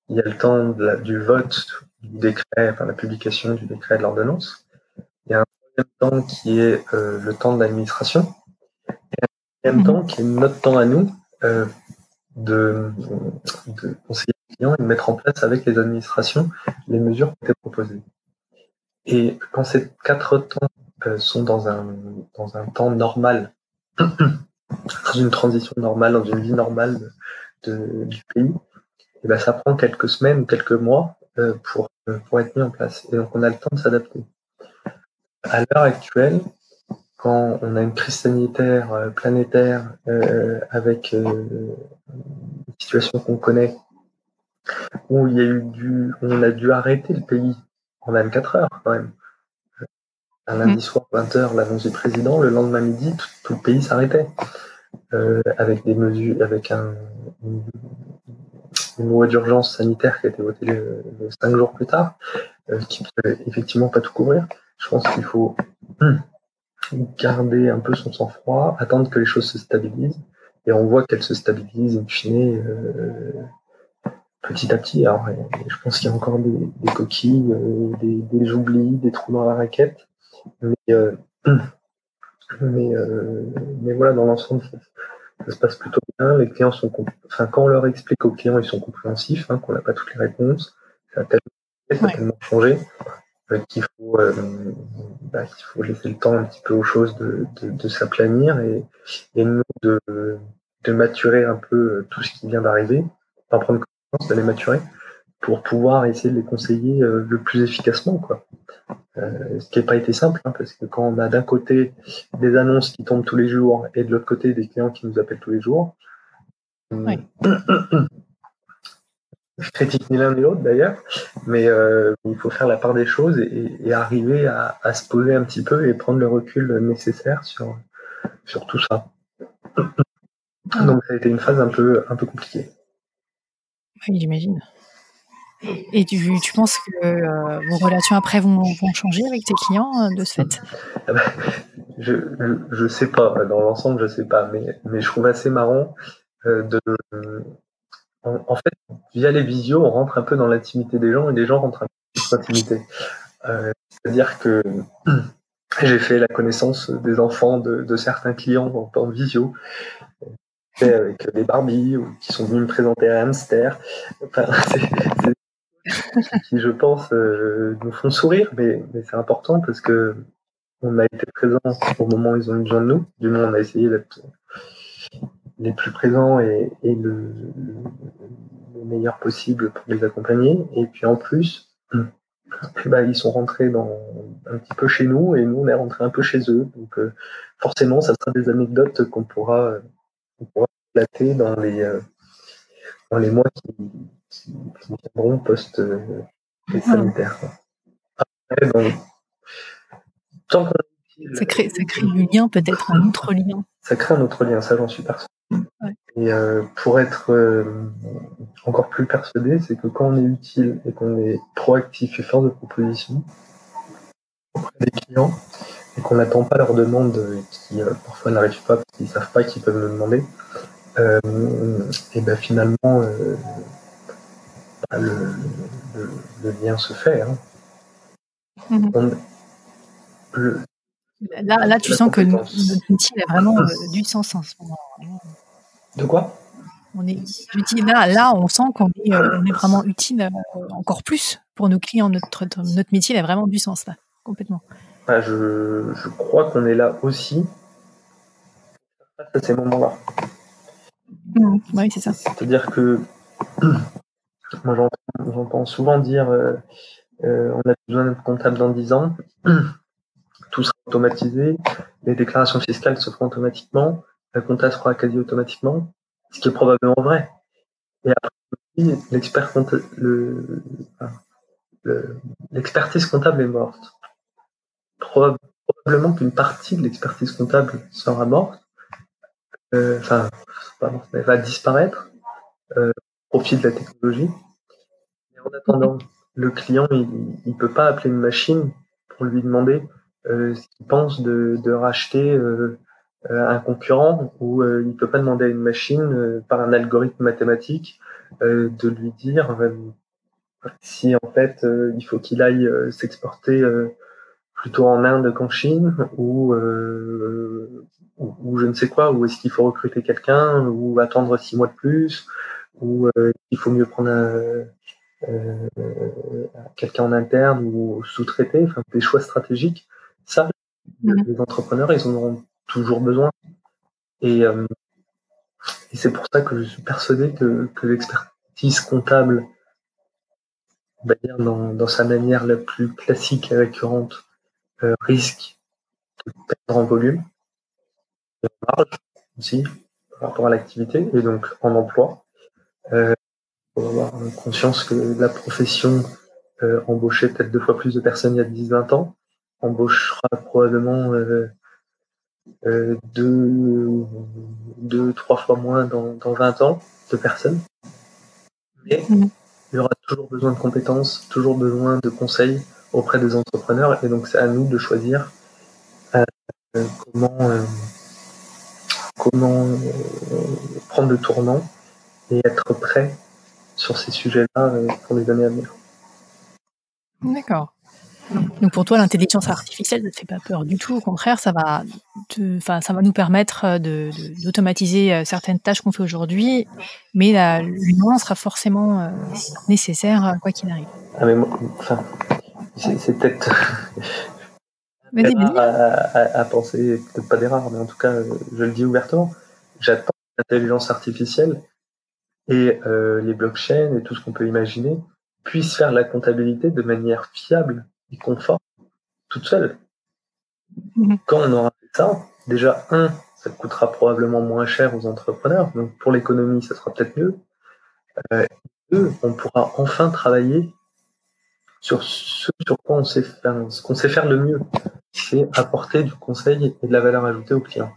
il y a le temps du vote du décret, enfin la publication du décret de l'ordonnance. Il y a un troisième temps qui est euh, le temps de l'administration. Et un troisième temps qui est notre temps à nous euh, de, de, conseiller les clients et de mettre en place avec les administrations les mesures qui été proposées. Et quand ces quatre temps euh, sont dans un, dans un temps normal, (clears throat) dans une transition normale, dans une vie normale de, du pays, et eh ben ça prend quelques semaines quelques mois euh, pour, euh, pour être mis en place. Et donc on a le temps de s'adapter. À l'heure actuelle, quand on a une crise sanitaire euh, planétaire avec une situation qu'on connaît, où il y a eu du, on a dû arrêter le pays en 24 heures quand même. Un lundi mmh. soir, 20h, l'annonce du président, le lendemain midi, tout, le pays s'arrêtait. avec des mesures, avec un, une loi d'urgence sanitaire qui a été votée le, cinq jours plus tard, euh, qui ne peut effectivement pas tout couvrir. Je pense qu'il faut hum, garder un peu son sang-froid, attendre que les choses se stabilisent. Et on voit qu'elles se stabilisent, in fine, euh, petit à petit. Alors, je pense qu'il y a encore des, coquilles, euh, des, des, oublis, des trous dans la raquette. Mais, hum, (clears throat) mais, mais voilà, dans l'ensemble, ça se passe plutôt bien. Les clients sont, enfin, quand on leur explique aux clients, ils sont compréhensifs, hein, qu'on n'a pas toutes les réponses. Ça a tellement, changé euh, qu'il faut, euh, bah, faut laisser le temps un petit peu aux choses de, de, de s'aplanir et, et nous de, de maturer un peu euh, tout ce qui vient d'arriver, d'en prendre de les maturer pour pouvoir essayer de les conseiller le plus efficacement, quoi. Euh, ce qui n'a pas été simple, hein, parce que quand on a d'un côté des annonces qui tombent tous les jours et de l'autre côté des clients qui nous appellent tous les jours, oui. (coughs) je critique ni l'un ni l'autre d'ailleurs, mais euh, il faut faire la part des choses et, arriver à, se poser un petit peu et prendre le recul nécessaire sur, sur tout ça. (coughs) Donc ça a été une phase un peu, un peu compliquée. Oui, j'imagine. Et tu, tu penses que euh, vos relations après vont, changer avec tes clients euh, de ce fait ah bah, Je ne sais pas, dans l'ensemble, je sais pas, mais, mais je trouve assez marrant euh, de. En, fait, via les visios, on rentre un peu dans l'intimité des gens et les gens rentrent un peu dans l'intimité. C'est-à-dire que (clears throat) j'ai fait la connaissance des enfants de, certains clients en, en visio avec des Barbies ou qui sont venus me présenter un hamster. Enfin, (laughs) c'est qui, je pense, euh, nous font sourire, mais, mais c'est important parce que on a été présents au moment où ils ont eu besoin de nous. Du moins, on a essayé d'être les plus présents et, et le, le, meilleur possible pour les accompagner. Et puis en plus, bah, (clears throat) ils sont rentrés dans, un petit peu chez nous et nous, on est rentrés un peu chez eux. Donc euh, forcément, ça sera des anecdotes qu'on pourra, qu'on pourra relater dans les, euh, dans les mois qui, qui, viendront post-sanitaire. Euh, Après, tant qu'on Ça crée, ça crée du lien, peut-être un autre lien. Ça crée un autre lien, ça j'en suis persuadé. Et euh, pour être euh, encore plus persuadé, c'est que quand on est utile et qu'on est proactif et fort de proposition auprès des clients et qu'on n'attend pas leurs demandes qui euh, parfois n'arrivent pas parce qu'ils savent pas qu'ils peuvent nous demander, et ben finalement bah, le, lien se fait. Hein. Mm-hmm. là, là, tu sens que notre métier a vraiment du sens en ce moment. De quoi? On est utile. Là, là, on sent qu'on est, euh, on est vraiment utile euh, encore plus pour nos clients. Notre, notre métier a vraiment du sens là, complètement. Bah, je, je, crois qu'on est là aussi à ces moments-là. Mmh, oui, c'est ça. C'est-à-dire que (clears throat) moi, j'entends souvent dire euh, on a besoin d'être comptable dans 10 ans, (clears throat) tout sera automatisé, les déclarations fiscales se feront automatiquement, la compta se fera quasi automatiquement, ce qui est probablement vrai. Et après, l'expert le, l'expertise comptable est morte. Probablement qu'une partie de l'expertise comptable sera morte, euh, enfin, va disparaître euh, au profit de la technologie. En attendant, le client, il ne peut pas appeler une machine pour lui demander euh, ce qu'il pense de, de racheter un concurrent euh, il peut pas demander à une machine par un algorithme mathématique de lui dire si en fait il faut qu'il aille s'exporter plutôt en Inde qu'en Chine ou, ou, je ne sais quoi, ou est-ce qu'il faut recruter quelqu'un ou attendre six mois de plus ou il faut mieux prendre quelqu'un en interne ou sous-traiter, enfin des choix stratégiques. Ça, mmh. les entrepreneurs, ils en auront toujours besoin. Et, euh, et c'est pour ça que je suis persuadé que, que l'expertise comptable, dans, dans, sa manière la plus classique et récurrente, euh, risque de perdre en volume, en marge aussi par rapport à l'activité et donc en emploi. Euh, faut avoir conscience que la profession euh, embauchait peut-être deux fois plus de personnes il y a 10-20 ans, embauchera probablement euh, euh, deux, deux, trois fois moins dans, dans 20 ans de personnes. Mais mm. il y aura toujours besoin de compétences, toujours besoin de conseils auprès des entrepreneurs. Et donc, c'est à nous de choisir euh, comment, euh, comment euh, prendre le tournant et être prêt sur ces sujets-là pour les années à venir. D'accord. Donc pour toi, l'intelligence artificielle, ça ne te fait pas peur du tout. Au contraire, ça va, enfin, ça va nous permettre de, d'automatiser certaines tâches qu'on fait aujourd'hui, mais l'humain sera forcément nécessaire quoi qu'il arrive. Ah mais moi, enfin, c'est, peut-être à, à, penser, peut-être pas des rares, mais en tout cas, je le dis ouvertement. J'attends l'intelligence artificielle et les blockchains et tout ce qu'on peut imaginer puissent faire la comptabilité de manière fiable et confort toute seule. Mhm. Quand on aura fait ça, déjà, un, ça coûtera probablement moins cher aux entrepreneurs, donc pour l'économie, ça sera peut-être mieux. Euh, deux, on pourra enfin travailler sur ce sur quoi on sait faire, ce qu'on sait faire le mieux, c'est apporter du conseil et de la valeur ajoutée aux clients.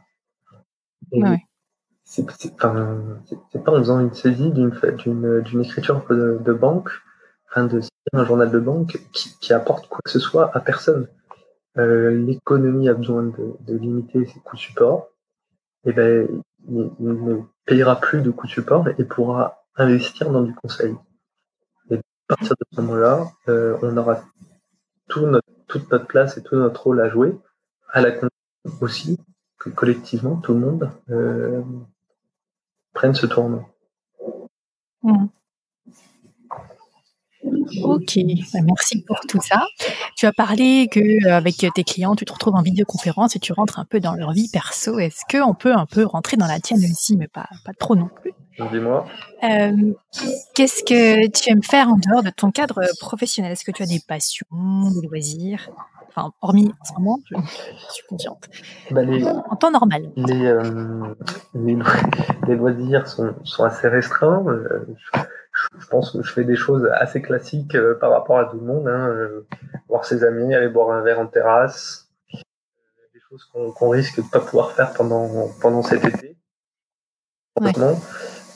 C'est pas en faisant une saisie d'une écriture de banque de un journal de banque qui, apporte quoi que ce soit à personne. Euh, l'économie a besoin de, limiter ses coûts de support, et ben il, ne payera plus de coûts de support et pourra investir dans du conseil. À partir de ce moment-là, euh, on aura toute notre place et tout notre rôle à jouer, à la condition aussi que collectivement tout le monde euh, prenne ce tournant. Mmh. Ok, bah, merci pour tout ça. Tu as parlé que euh, avec tes clients, tu te retrouves en vidéoconférence et tu rentres un peu dans leur vie perso. Est-ce qu'on peut un peu rentrer dans la tienne aussi, mais pas, pas trop non plus? Dis-moi. Euh, qu'est-ce que tu aimes faire en dehors de ton cadre professionnel? Est-ce que tu as des passions, des loisirs? Enfin, hormis en ce moment, je, suis consciente. Bah, en temps normal. Les, euh, les, (laughs) loisirs sont, sont assez restreints je pense que je fais des choses assez classiques euh, par rapport à tout le monde. Hein, euh, voir ses amis, aller boire un verre en terrasse, des chose qu'on risque de pas pouvoir faire pendant, pendant cet été.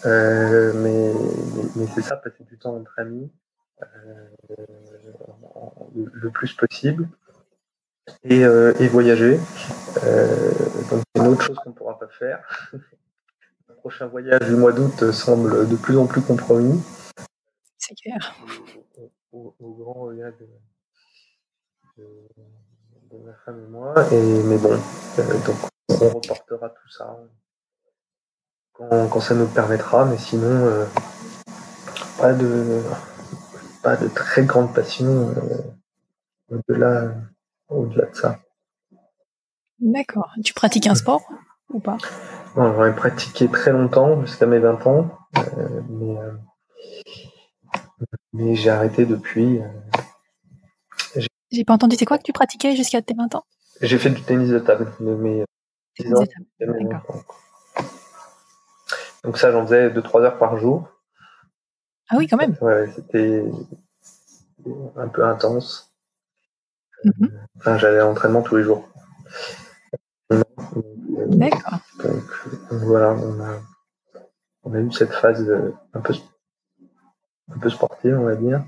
Euh, mais, mais, c'est ça, passer du temps entre amis euh, le, plus possible et, et voyager. donc c'est une autre chose qu'on ne pourra pas faire. (laughs) prochain voyage du mois d'août semble de plus en plus compromis. C'est clair. Au, grand regard de, de, ma femme et moi. Et, mais bon, donc on reportera tout ça quand, ça nous permettra, mais sinon, euh, pas, de, pas de très grande passion euh, au-delà, au-delà de ça. D'accord. Tu pratiques un sport? Ou pas j'en ai pratiqué très longtemps, jusqu'à mes 20 ans, euh, mais, mais j'ai arrêté depuis. J'ai pas entendu, c'est quoi que tu pratiquais jusqu'à tes 20 ans? J'ai fait du tennis de table de mes 10 ans. Donc ça, j'en faisais 2-3 heures par jour. Ah oui, quand même. Ouais, c'était un peu intense. Mhm. Enfin, j'allais à l'entraînement tous les jours. D'accord. Donc, voilà, on a, on a eu cette phase un peu, un peu sportive, on va dire.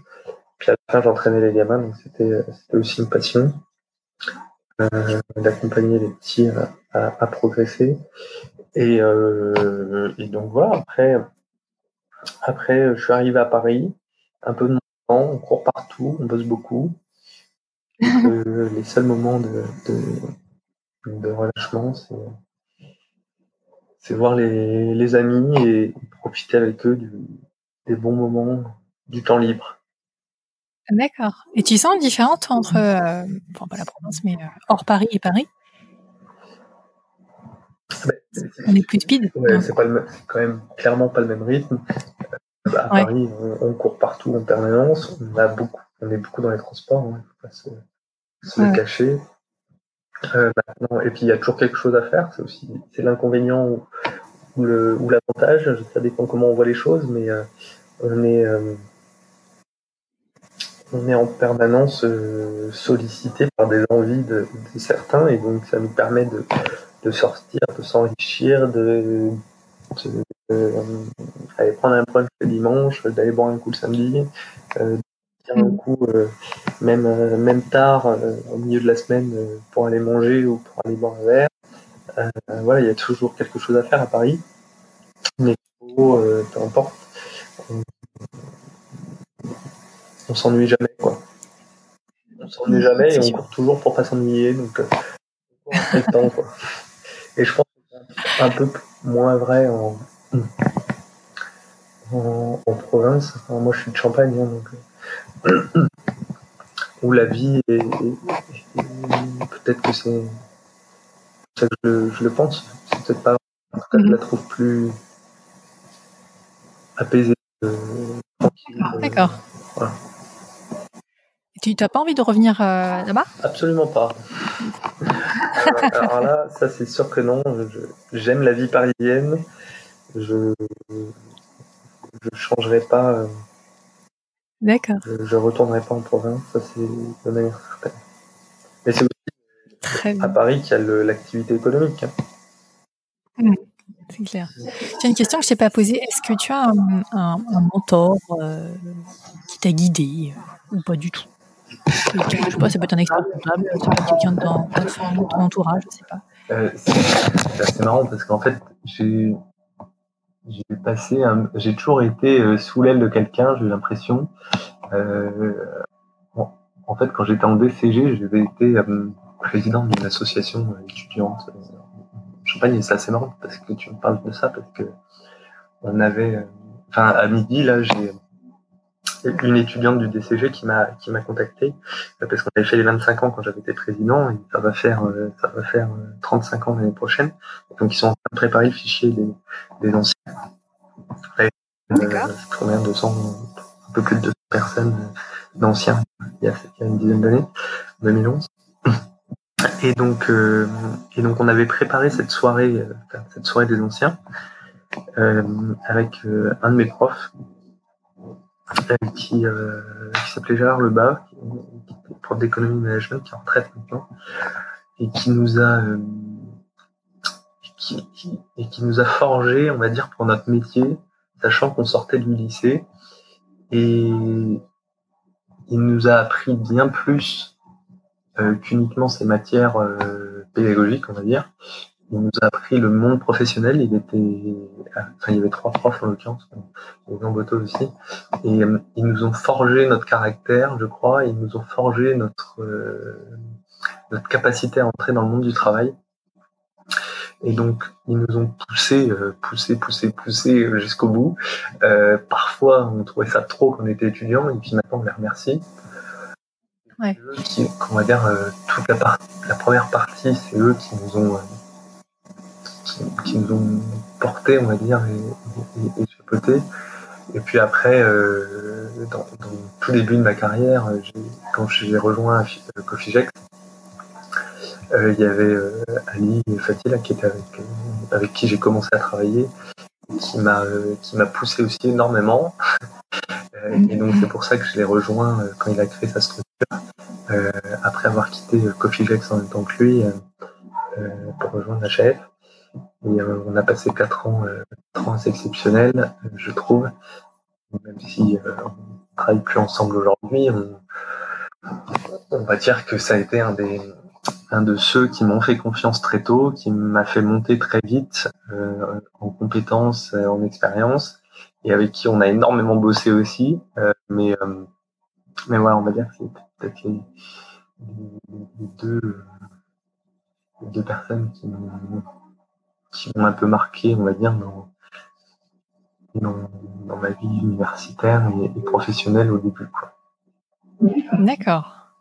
Puis à la fin, j'entraînais les gamins, donc c'était aussi une passion euh, d'accompagner les petits à, progresser. Euh, et, donc voilà, après, après, je suis arrivé à Paris, un peu de temps, on court partout, on bosse beaucoup. Euh, les seuls moments de, relâchement, c'est voir les, amis et profiter avec eux des bons moments, du temps libre. D'accord. Et tu sens une différence entre, euh, pas la province, mais hors Paris et Paris? On est plus speed. c'est quand même clairement pas le même rythme. Euh, à Paris, on, court partout en permanence. On a beaucoup, on est beaucoup dans les transports. Il hein, faut pas se, le cacher. Euh, et puis il y a toujours quelque chose à faire. C'est aussi c'est l'inconvénient ou, l'avantage. Ça dépend comment on voit les choses, mais euh, on est on est en permanence sollicité par des envies de, certains et donc ça nous permet de, de sortir, de s'enrichir, de, d'aller prendre un brunch le dimanche, d'aller boire un coup le samedi, euh, mm. coup euh, même, euh, même tard au milieu de la semaine pour aller manger ou pour aller boire un verre. voilà, il y a toujours quelque chose à faire à Paris. Mais peu importe, on, s'ennuie jamais quoi. On s'ennuie jamais et on court toujours pour pas s'ennuyer donc on le temps quoi. Et je pense que c'est un peu moins vrai en, en, province. moi, je suis de Champagne, hein, donc, (coughs) où la vie est. peut-être que c'est ça que je, le pense. C'est peut-être pas. En tout cas, je la trouve plus apaisée, euh, tranquille. Euh, D'accord. Voilà. Tu n'as pas envie de revenir euh, là-bas? Absolument pas. (laughs) alors là, ça c'est sûr que non. J'aime la vie parisienne. Je je changerai pas. Euh, D'accord. Je, ne retournerai pas en province, ça c'est de manière certaine. Mais c'est aussi à Paris qu'il y a l'activité économique. Hein. Mmh, c'est clair. J'ai une question que je t'ai pas posée. Est-ce que tu as un, mentor euh, qui t'a guidé ou pas du tout? Je sais pas, ça peut être un expert comptable, ça peut être quelqu'un de ton, entourage, je sais pas. Euh, c'est assez marrant parce qu'en fait, j'ai j'ai passé, j'ai toujours été euh, sous l'aile de quelqu'un, j'ai l'impression. Euh, en fait, quand j'étais en DCG, j'avais été euh, président d'une association étudiante en Champagne, c'est assez marrant parce que tu me parles de ça parce que on avait, enfin à midi là, j'ai une étudiante du DCG qui m'a qui m'a contacté euh, parce qu'on avait fait les 25 ans quand j'avais été président et ça va faire euh, ça va faire 35 euh, ans l'année prochaine. Donc ils sont en train de préparer le fichier des, des anciens. Euh, 200, un peu plus de 200 personnes d'anciens il, y a une dizaine d'années, 2011. Et donc et donc on avait préparé cette soirée cette soirée des anciens avec un de mes profs qui, euh, qui s'appelait Gérard Lebas, qui, était prof d'économie management, qui est en retraite maintenant. et qui nous a qui, et qui nous a forgé, on va dire, pour notre métier, sachant qu'on sortait du lycée. Et il nous a appris bien plus euh, qu'uniquement ces matières euh, pédagogiques, on va dire. Il nous a appris le monde professionnel. Il était, enfin, il y avait trois profs en l'occurrence, et Boto aussi. Et euh, ils nous ont forgé notre caractère, je crois. Ils nous ont forgé notre notre capacité à entrer dans le monde du travail. Et donc, ils nous ont poussé, euh, poussé, poussé, poussé jusqu'au bout. Euh, parfois, on trouvait ça trop quand on était étudiant, et puis maintenant, on les remercie. Ouais. Qui, on va dire, euh, toute la, la première partie, c'est eux qui nous ont, qui, nous ont porté, on va dire, et, et, et Et puis après, dans, dans, tout début de ma carrière, quand j'ai rejoint Coffee euh, il y avait euh, Ali Fatila avec, euh, qui j'ai commencé à travailler, qui m'a poussé aussi énormément. (laughs) et donc c'est pour ça que je l'ai rejoint quand il a créé sa structure. après avoir quitté Coffee Jex en même temps que lui pour rejoindre la Et on a passé quatre ans, assez exceptionnels, je trouve. Même si on ne travaille plus ensemble aujourd'hui, on, va dire que ça a été un des, un de ceux qui m'ont fait confiance très tôt, qui m'a fait monter très vite euh, en compétences, en expérience, et avec qui on a énormément bossé aussi. Euh, mais euh, mais voilà, on va dire que c'est peut-être les, deux deux personnes qui m'ont qui m'ont un peu marqué, on va dire, dans, dans, ma vie universitaire et, professionnelle au début. D'accord.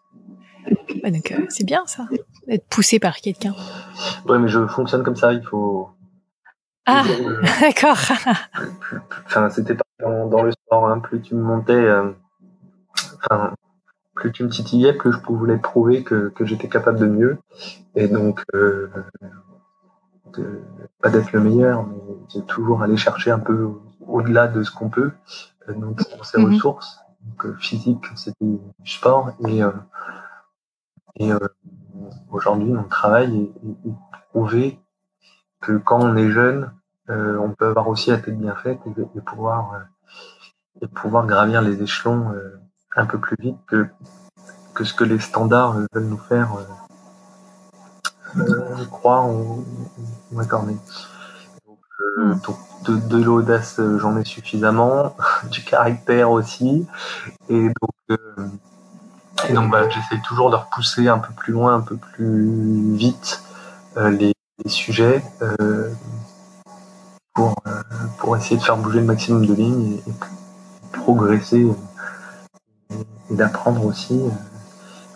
donc c'est bien ça être poussé par quelqu'un. Ouais, mais je fonctionne comme ça, il faut. Ah, (laughs) d'accord. Enfin, c'était pas dans, le sport, hein. plus tu me montais, euh, enfin, plus tu me titillais, plus je pouvais prouver que, que j'étais capable de mieux. Et donc, euh, pas d'être le meilleur, mais de toujours aller chercher un peu au-delà de ce qu'on peut. Euh, donc, sur ses mhm. ressources, donc, physique, c'était du sport et, et aujourd'hui, mon travail est, est, prouver que quand on est jeune, euh, on peut avoir aussi la tête bien faite et, pouvoir euh, et pouvoir gravir les échelons euh, un peu plus vite que que ce que les standards veulent nous faire croire ou, accorder. Donc, de, de l'audace, j'en ai suffisamment, (laughs) du caractère aussi, et donc et donc bah, j'essaie toujours de repousser un peu plus loin, un peu plus vite euh, les, sujets euh, pour, euh, pour essayer de faire bouger le maximum de lignes et, progresser et, d'apprendre aussi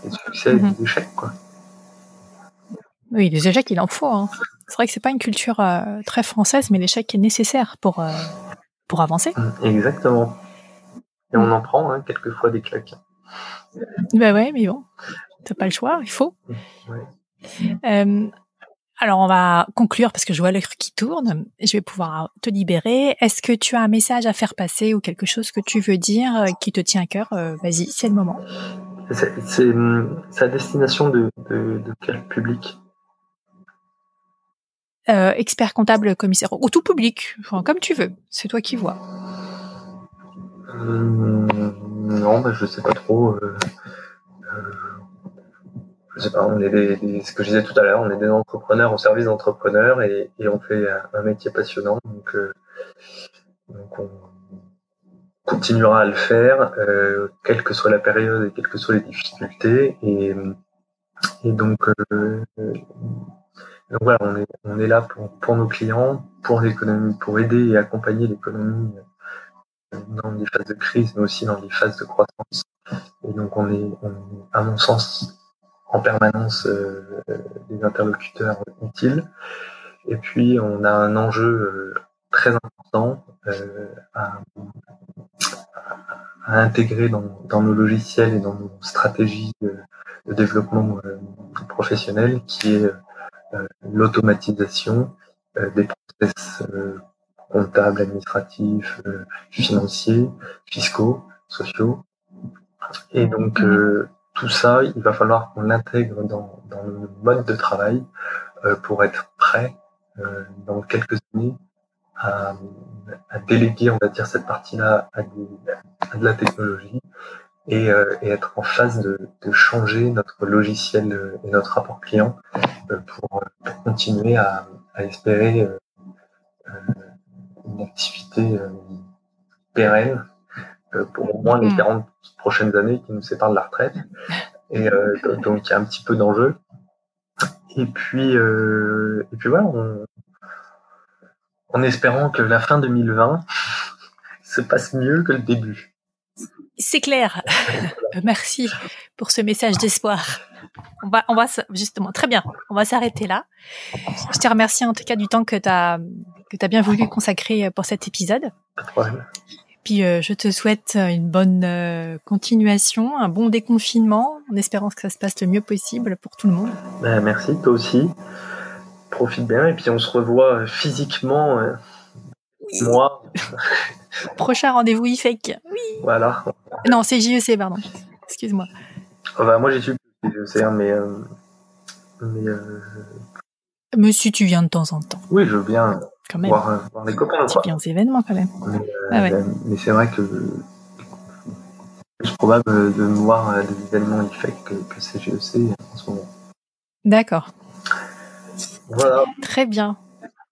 les succès et les mhm. échecs. Quoi. Oui, les échecs, il en faut. Hein. C'est vrai que c'est pas une culture très française, mais l'échec est nécessaire pour, pour avancer. Exactement. Et on en prend hein, quelquefois des claques. Ben ouais, mais bon, t'as pas le choix, il faut. Euh, alors on va conclure parce que je vois l'heure qui tourne. Je vais pouvoir te libérer. Est-ce que tu as un message à faire passer ou quelque chose que tu veux dire euh, qui te tient à cœur? Euh, Vas-y, c'est le moment. C'est à destination de, quel public? Expert comptable, commissaire, ou tout public, comme tu veux. C'est toi qui vois. Non, bah, je sais pas trop. Euh, euh, je sais pas, on est des, ce que je disais tout à l'heure, on est des entrepreneurs au service d'entrepreneurs et, on fait un, métier passionnant. Donc, euh, on continuera à le faire, euh, quelle que soit la période et quelles que soient les difficultés. Et, donc, euh, donc voilà, on est, on est là pour, pour nos clients, pour l'économie, pour aider et accompagner l'économie dans des phases de crise, mais aussi dans des phases de croissance. Et donc on est, à mon sens, en permanence euh, des interlocuteurs utiles. Et puis on a un enjeu euh, très important euh, à, à, intégrer dans, dans, nos logiciels et dans nos stratégies de, de développement professionnel, qui est l'automatisation des process comptables, administratifs, financiers, fiscaux, sociaux. Et donc, euh, tout ça, il va falloir qu'on l'intègre dans, dans le mode de travail pour être prêt dans quelques années à, à, déléguer, on va dire, cette partie-là à, à, de la technologie et, euh, et être en phase de, de, changer notre logiciel et notre rapport client euh, pour, pour, continuer à, à espérer euh, une activité pérenne pour au moins les 40 mm. prochaines années qui nous séparent de la retraite. Et (laughs) donc il y a un petit peu d'enjeu. Et puis, et puis voilà, on, en espérant que la fin 2020 (laughs) se passe mieux que le début. C'est clair. (laughs) Merci pour ce message d'espoir. On va, on va justement très bien. On va s'arrêter là. Je te remercie en tout cas du temps que tu as que as bien voulu consacrer pour cet épisode. Pas Puis euh, je te souhaite une bonne euh, continuation, un bon déconfinement, en espérant que ça se passe le mieux possible pour tout le monde. Ben, merci, toi aussi profite bien et puis on se revoit euh, physiquement. Euh, moi. (laughs) (laughs) Prochain rendez-vous IFEC. Oui. Voilà. Non, c'est JEC, pardon. Excuse-moi. moi j'ai su JEC, hein, mais. Euh, mais, mais si tu viens de temps en temps. Oui, je veux bien quand même. Voir, voir les copains. Tu viens aux événements quand même. Mais, ah ouais. mais c'est vrai que c'est probable de me voir à des événements IFEC que, que c'est GEC en ce moment. D'accord. Voilà. Très bien.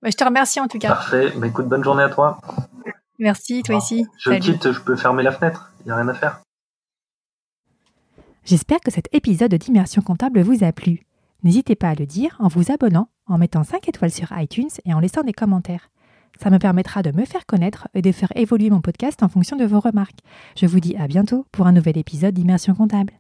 Bah, je te remercie en tout cas. Parfait. Bah, écoute, bonne journée à toi. Merci, toi aussi. Je quitte, je peux fermer la fenêtre. Il n'y a rien à faire. J'espère que cet épisode d'Immersion comptable vous a plu. N'hésitez pas à le dire en vous abonnant, en mettant 5 étoiles sur iTunes et en laissant des commentaires. Ça me permettra de me faire connaître et de faire évoluer mon podcast en fonction de vos remarques. Je vous dis à bientôt pour un nouvel épisode d'Immersion comptable.